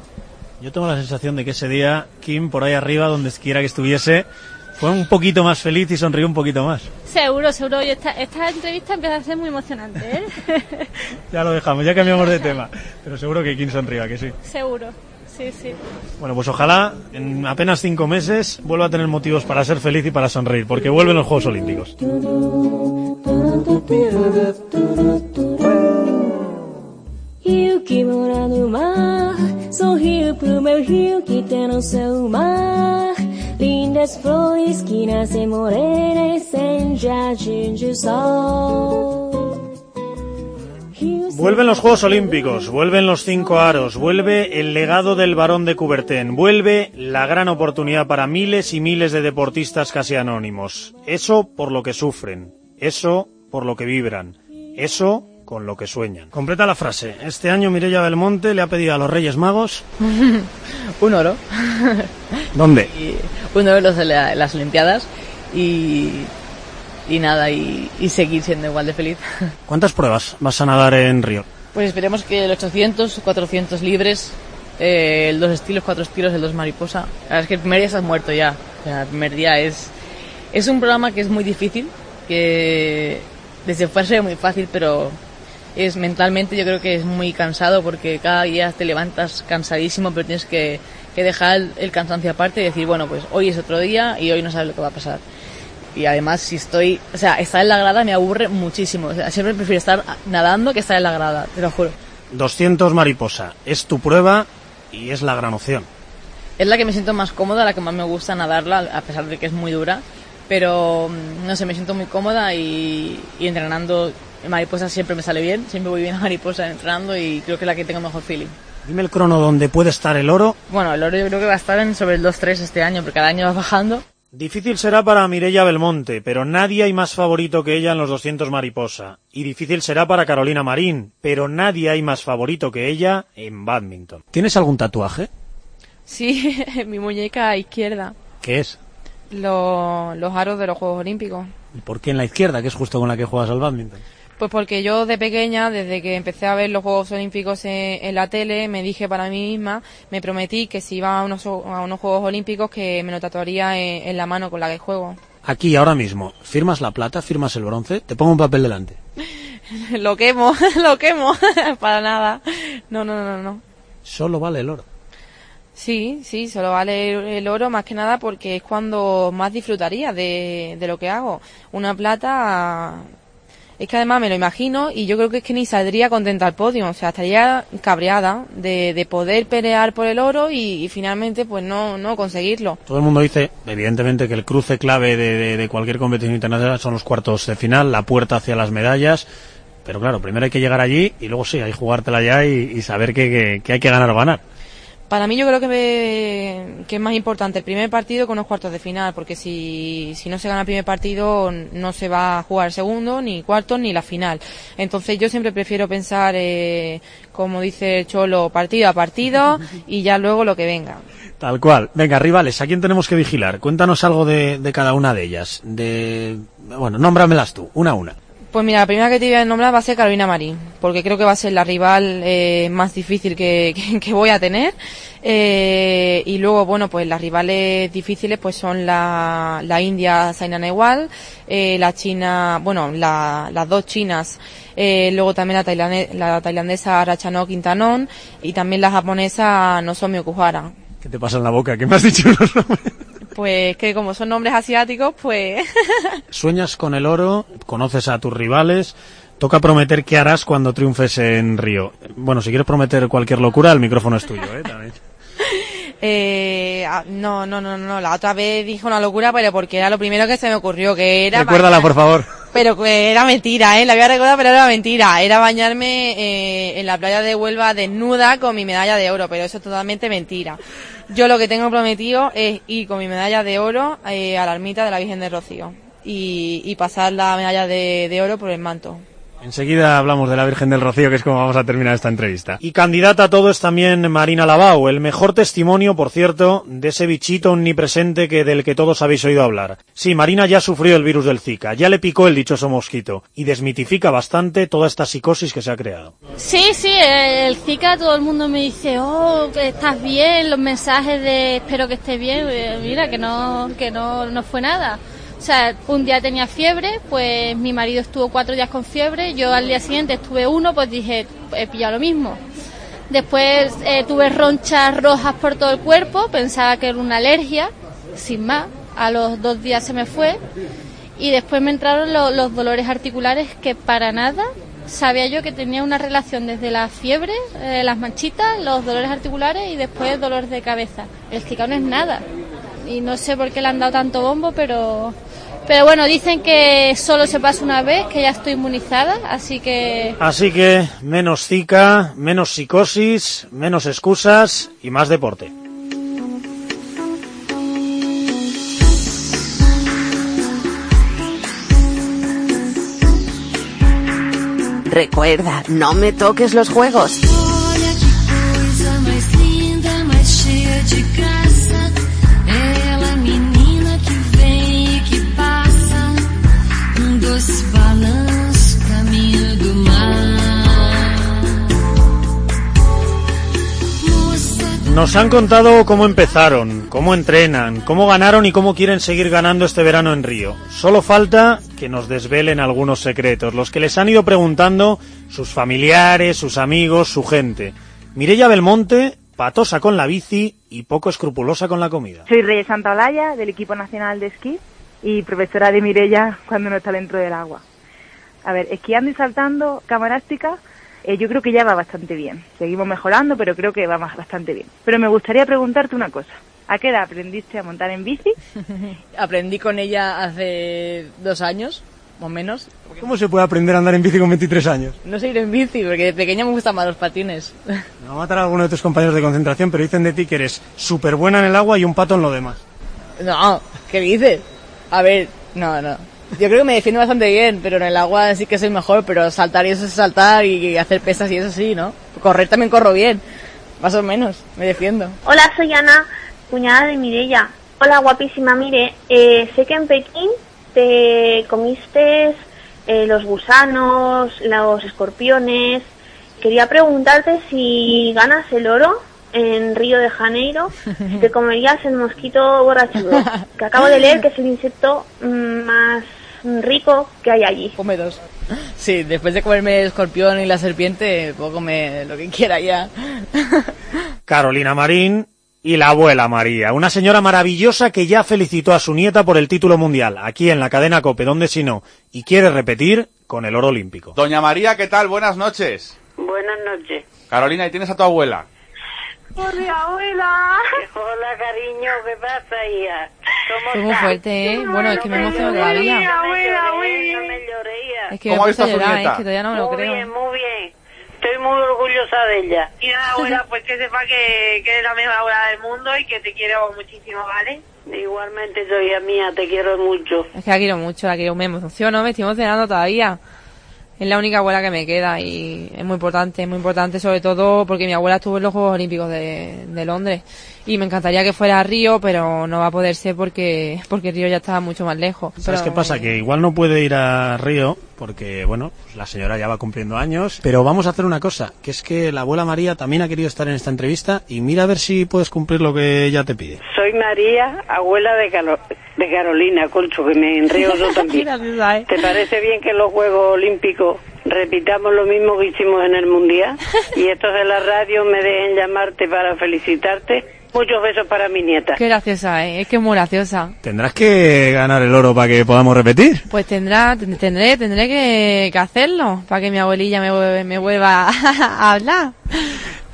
Yo tengo la sensación de que ese día Kim, por ahí arriba, donde quiera que estuviese, fue un poquito más feliz y sonrió un poquito más. seguro seguro y esta, esta entrevista empieza a ser muy emocionante ¿eh? (laughs) Ya lo dejamos, ya cambiamos de tema. Pero seguro que Kim sonría, que sí. seguro sí sí Bueno, pues ojalá en apenas cinco meses vuelva a tener motivos para ser feliz y para sonreír, porque vuelven los Juegos Olímpicos. De Vuelven los Juegos Olímpicos, vuelven los cinco aros, vuelve el legado del varón de Coubertin, vuelve la gran oportunidad para miles y miles de deportistas casi anónimos. Eso por lo que sufren, eso por lo que vibran, eso con lo que sueñan. Completa la frase. Este año Mireia Belmonte le ha pedido a los Reyes Magos. (laughs) un oro. (laughs) ¿Dónde? Y un oro en los de la- las Olimpiadas y, y nada, y, y seguir siendo igual de feliz. (laughs) ¿Cuántas pruebas vas a nadar en Río? Pues esperemos que el 800, 400 libres, eh, el dos estilos, cuatro estilos, el dos mariposa. La verdad es que el primer día estás muerto ya. O sea, el primer día es, es un programa que es muy difícil, que desde fuera se ve muy fácil, pero es mentalmente yo creo que es muy cansado porque cada día te levantas cansadísimo, pero tienes que, que dejar el, el cansancio aparte y decir, bueno, pues hoy es otro día y hoy no sabes lo que va a pasar. Y además, si estoy, o sea, estar en la grada me aburre muchísimo. O sea, siempre prefiero estar nadando que estar en la grada, te lo juro. 200 mariposa. Es tu prueba y es la gran opción. Es la que me siento más cómoda, la que más me gusta nadarla, a pesar de que es muy dura. Pero, mm, no sé, me siento muy cómoda y, y entrenando en mariposa siempre me sale bien. Siempre voy bien a mariposa entrenando y creo que es la que tengo mejor feeling. Dime el crono donde puede estar el oro. Bueno, el oro yo creo que va a estar en sobre el 2-3 este año, porque cada año va bajando. Difícil será para Mireia Belmonte, pero nadie hay más favorito que ella en los 200 mariposa. Y difícil será para Carolina Marín, pero nadie hay más favorito que ella en badminton. ¿Tienes algún tatuaje? Sí, (laughs) en mi muñeca izquierda. ¿Qué es? Los, los aros de los Juegos Olímpicos. ¿Y por qué en la izquierda, que es justo con la que juegas al badminton? Pues porque yo de pequeña, desde que empecé a ver los Juegos Olímpicos en, en la tele, me dije para mí misma, me prometí que si iba a unos, a unos Juegos Olímpicos que me lo tatuaría en, en la mano con la que juego. Aquí, ahora mismo, ¿firmas la plata, firmas el bronce? Te pongo un papel delante. (laughs) lo quemo, (laughs) lo quemo, (laughs) para nada. No, no, no, no. Solo vale el oro. Sí, sí, solo vale el, el oro más que nada porque es cuando más disfrutaría de, de lo que hago. Una plata, es que además me lo imagino y yo creo que es que ni saldría contenta al podio, o sea, estaría cabreada de, de poder pelear por el oro y, finalmente pues no, conseguirlo. Todo el mundo dice, evidentemente, que el cruce clave de, cualquier competición internacional son los cuartos de final, la puerta hacia las medallas. Pero claro, primero hay que llegar allí y luego sí, hay que jugártela ya y, y saber que, que- que hay que ganar o ganar. Para mí yo creo que, me- que es más importante el primer partido que unos cuartos de final, porque si, no se gana el primer partido no se va a jugar el segundo, ni cuartos, ni la final. Entonces yo siempre prefiero pensar, eh, como dice el Cholo, partido a partido y ya luego lo que venga. Tal cual. Venga, rivales, ¿a quién tenemos que vigilar? Cuéntanos algo de, de cada una de ellas. De, bueno, nómbramelas tú, una a una. Pues mira, la primera que te voy a nombrar va a ser Carolina Marín, porque creo que va a ser la rival eh, más difícil que, (laughs) que- que voy a tener. Eh, y luego, bueno, pues las rivales difíciles pues son la, la India Saina Nehwal, eh, la China, bueno, la- las dos chinas, eh, luego también la, tailane- la tailandesa Rachanok Quintanon y también la japonesa Nozomi Okuhara. ¿Qué te pasa en la boca? ¿Qué me has dicho (laughs) unos nombres? Pues que como son nombres asiáticos, pues (laughs) Sueñas con el oro, conoces a tus rivales. Toca prometer qué harás cuando triunfes en Río. Bueno, si quieres prometer cualquier locura, el micrófono es tuyo, ¿eh? También. (laughs) Eh, ah, no, no, no, no, la otra vez dije una locura, pero porque era lo primero que se me ocurrió, que era... Recuérdala, por favor. Pero que era mentira, ¿eh? La voy a recordar, pero era mentira. Era bañarme eh, en la playa de Huelva desnuda con mi medalla de oro, pero eso es totalmente mentira. Yo lo que tengo prometido es ir con mi medalla de oro eh, a la ermita de la Virgen de Rocío y, pasar la medalla de oro por el manto. Enseguida hablamos de la Virgen del Rocío, que es como vamos a terminar esta entrevista. Y candidata a todo es también Marina Lavao, el mejor testimonio, por cierto, de ese bichito omnipresente que del que todos habéis oído hablar. Sí, Marina ya sufrió el virus del Zika, ya le picó el dichoso mosquito, y desmitifica bastante toda esta psicosis que se ha creado. Sí, sí, el Zika todo el mundo me dice, oh, estás bien, los mensajes de espero que estés bien, Eh, mira que no, que no, no fue nada. O sea, un día tenía fiebre, pues mi marido estuvo cuatro días con fiebre, yo al día siguiente estuve uno, pues dije, he pillado lo mismo. Después eh, tuve ronchas rojas por todo el cuerpo, pensaba que era una alergia, sin más. A los dos días se me fue. Y después me entraron lo- los dolores articulares que para nada sabía yo que tenía una relación desde la fiebre, eh, las manchitas, los dolores articulares y después dolores de cabeza. El Zika no es nada. Y no sé por qué le han dado tanto bombo, pero... Pero bueno, dicen que solo se pasa una vez, que ya estoy inmunizada, así que... Así que menos Zika, menos psicosis, menos excusas y más deporte. Recuerda, no me toques los juegos. Nos han contado cómo empezaron, cómo entrenan, cómo ganaron y cómo quieren seguir ganando este verano en Río. Solo falta que nos desvelen algunos secretos, los que les han ido preguntando sus familiares, sus amigos, su gente. Mirella Belmonte, patosa con la bici y poco escrupulosa con la comida. Soy Reyes Santaolalla, del equipo nacional de esquí y profesora de Mirella cuando no está dentro del agua. A ver, esquiando y saltando camarástica, eh, yo creo que ya va bastante bien. Seguimos mejorando, pero creo que va más- bastante bien. Pero me gustaría preguntarte una cosa. ¿A qué edad aprendiste a montar en bici? (laughs) Aprendí con ella hace dos años, o menos. ¿Cómo se puede aprender a andar en bici con 23 años? No sé ir en bici, porque de pequeña me gustan más los patines. Me va a matar a alguno de tus compañeros de concentración, pero dicen de ti que eres súper buena en el agua y un pato en lo demás. No, ¿qué dices? A ver, no, no. Yo creo que me defiendo bastante bien, pero en el agua sí que soy mejor, pero saltar y eso es saltar y hacer pesas y eso sí, ¿no? Correr también corro bien, más o menos, me defiendo. Hola, soy Ana, cuñada de Mirella. Hola, guapísima. Mire, eh, sé que en Pekín te comiste eh, los gusanos, los escorpiones. Quería preguntarte si ganas el oro en Río de Janeiro, (laughs) si te comerías el mosquito borrachudo, que acabo de leer que es el insecto mm, más rico que hay allí. Come dos. Sí, después de comerme el escorpión y la serpiente, puedo comer lo que quiera ya. (laughs) Carolina Marín y la abuela María, una señora maravillosa que ya felicitó a su nieta por el título mundial, aquí en la cadena COPE, donde si no, y quiere repetir con el oro olímpico. Doña María, ¿qué tal? Buenas noches. Buenas noches. Carolina, ¿y tienes a tu abuela? Hola, abuela. Hola, cariño, ¿qué pasa, hija? ¿Cómo Fue muy fuerte, ¿eh? Bueno, es que me emociono todavía. Abuela, abuela. No me. Es que me he puesto a llorar, es que todavía no me lo muy creo. bien, muy bien. Estoy muy orgullosa de ella. Y nada, abuela, pues que sepa que, que eres la mejor abuela del mundo y que te quiero muchísimo, ¿vale? Igualmente, soy hija mía, te quiero mucho. Es que la quiero mucho, la quiero, me emociono, me estoy emocionando todavía. Es la única abuela que me queda y es muy importante, es muy importante sobre todo porque mi abuela estuvo en los Juegos Olímpicos de, de Londres y me encantaría que fuera a Río, pero no va a poder ser porque, porque Río ya está mucho más lejos. ¿Sabes Pero- qué pasa? Que igual no puede ir a Río porque, bueno, la señora ya va cumpliendo años. Pero vamos a hacer una cosa, que es que la abuela María también ha querido estar en esta entrevista y mira a ver si puedes cumplir lo que ella te pide. Soy María, abuela de, Calo- de Carolina, Colcho, que me enreo yo (laughs) también. ¿eh? ¿Te parece bien que en los Juegos Olímpicos repitamos lo mismo que hicimos en el Mundial? (laughs) Y estos de la radio me dejen llamarte para felicitarte. Muchos besos para mi nieta. Qué graciosa, ¿eh? es que es muy graciosa. Tendrás que ganar el oro para que podamos repetir. Pues tendrá, ten- tendré, tendré que, que hacerlo para que mi abuelilla me, me vuelva a hablar.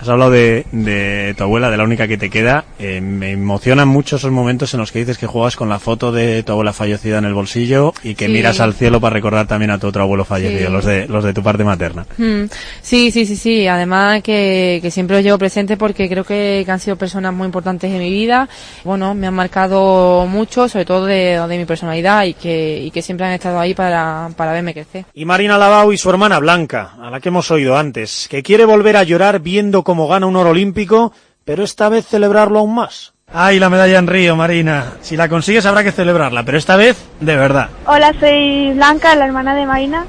Has hablado de, de tu abuela, de la única que te queda. Eh, me emocionan mucho esos momentos en los que dices que juegas con la foto de tu abuela fallecida en el bolsillo y que Sí. miras al cielo para recordar también a tu otro abuelo fallecido, Sí. los de los de tu parte materna. Mm, Sí, sí, sí, sí. Además que, que siempre los llevo presente porque creo que, que han sido personas muy importantes en mi vida. Bueno, me han marcado mucho, sobre todo de, de mi personalidad y que, y que siempre han estado ahí para, para verme crecer. Y Marina Lavao y su hermana Blanca, a la que hemos oído antes, que quiere volver a llorar viendo cómo gana un oro olímpico, pero esta vez celebrarlo aún más. Ay, la medalla en Río, Marina. Si la consigues habrá que celebrarla, pero esta vez de verdad. Hola, soy Blanca, la hermana de Marina.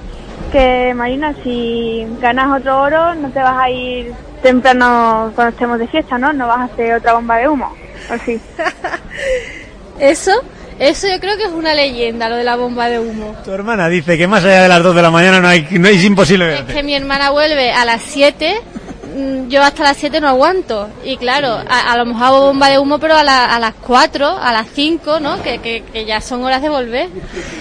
Que Marina, si ganas otro oro, no te vas a ir temprano cuando estemos de fiesta, ¿no? No vas a hacer otra bomba de humo. ¿O sí? (laughs) Eso, eso yo creo que es una leyenda, lo de la bomba de humo. Tu hermana dice que más allá de las 2 de la mañana no hay, no es imposible Es verte. que mi hermana vuelve a las 7, mm, yo hasta las 7 no aguanto. Y claro, a, a lo mejor hago bomba de humo, pero a, la- a las 4, a las 5, ¿no? Que, que, que ya son horas de volver.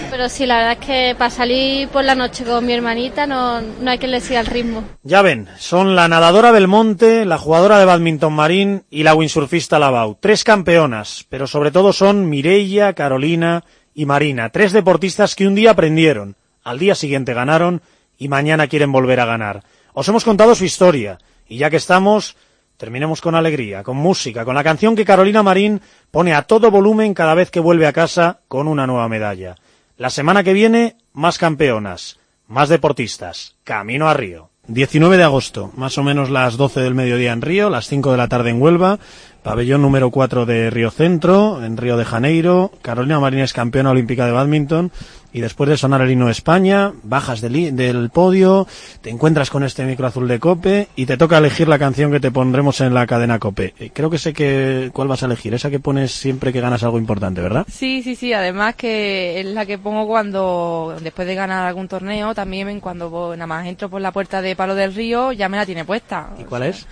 Pero sí, la verdad es que para salir por la noche con mi hermanita no, no hay que le siga el ritmo. Ya ven, son la nadadora Belmonte, la jugadora de badminton marín y la windsurfista Lavau. Tres campeonas, pero sobre todo son Mireia, Carolina y Marina. Tres deportistas que un día aprendieron, al día siguiente ganaron y mañana quieren volver a ganar. Os hemos contado su historia y ya que estamos, terminemos con alegría, con música, con la canción que Carolina Marín pone a todo volumen cada vez que vuelve a casa con una nueva medalla. La semana que viene, más campeonas, más deportistas, camino a Río. 19 de agosto, más o menos las 12 del mediodía en Río, las 5 de la tarde en Huelva, pabellón número 4 de Río Centro, en Río de Janeiro, Carolina Marín es campeona olímpica de badminton, y después de sonar el himno de España, bajas del, del podio, te encuentras con este micro azul de Cope y te toca elegir la canción que te pondremos en la cadena Cope. Eh, Creo que sé que, cuál vas a elegir, esa que pones siempre que ganas algo importante, ¿verdad? Sí, sí, sí. Además que es la que pongo cuando, después de ganar algún torneo, también cuando nada más entro por la puerta de Palo del Río, ya me la tiene puesta. ¿Y cuál es?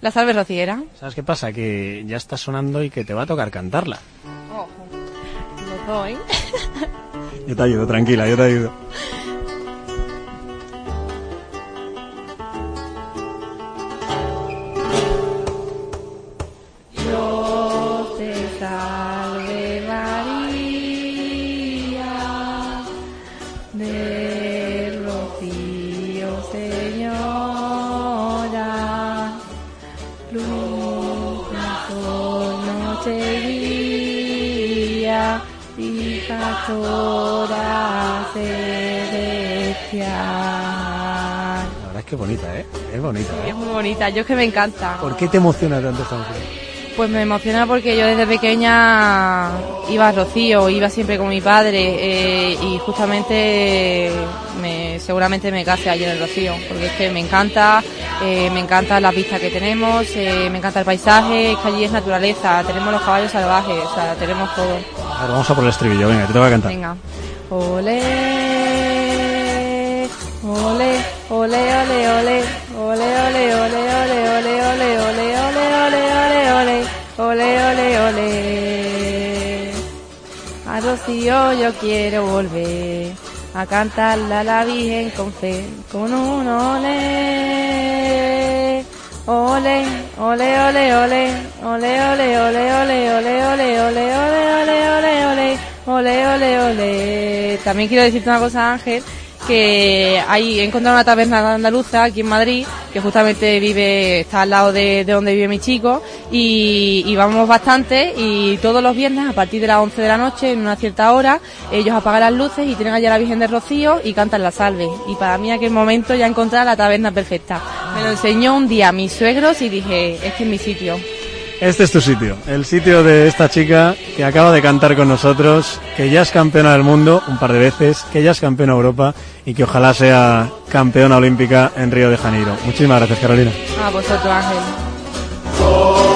La salve rociera. ¿Sabes qué pasa? Que ya está sonando y que te va a tocar cantarla. Los dos, ¿eh? (laughs) Yo te ayudo, tranquila, yo te ayudo. Dios La verdad es que bonita, ¿eh? Es bonita, Es ¿eh? muy bonita, yo es que me encanta. ¿Por qué te emociona tanto esta canción? Pues me emociona porque yo desde pequeña iba a Rocío, iba siempre con mi padre eh, y justamente me, seguramente me case allí en el Rocío, porque es que me encanta, eh, me encanta la vista que tenemos, eh, me encanta el paisaje, es que allí es naturaleza, tenemos los caballos salvajes, o sea, tenemos todo. Vamos a por el estribillo, venga, te toca cantar. Venga. Ole, ole, ole, ole, ole, ole, ole, ole, ole, ole, ole, ole, ole, ole, ole, ole, ole, ole. A Rocío yo quiero volver a cantarle a la Virgen con fe, con un ole. Ole, ole, ole, ole, ole, ole, ole, ole, ole, ole, ole, ole, ole, ole, ole, ole, ole, ole. También quiero decirte una cosa, Ángel, que hay, he encontrado una taberna andaluza aquí en Madrid, que justamente vive, está al lado de, de donde vive mi chico, y, vamos bastante, y todos los viernes, a partir de las 11 de la noche, en una cierta hora, ellos apagan las luces y tienen allá a la Virgen de Rocío y cantan la salve. Y para mí aquel momento ya encontré la taberna perfecta. Me lo enseñó un día mis suegros y dije, este es mi sitio. Este es tu sitio, el sitio de esta chica que acaba de cantar con nosotros, que ya es campeona del mundo un par de veces, que ya es campeona de Europa y que ojalá sea campeona olímpica en Río de Janeiro. Muchísimas gracias, Carolina. A vosotros, Ángel.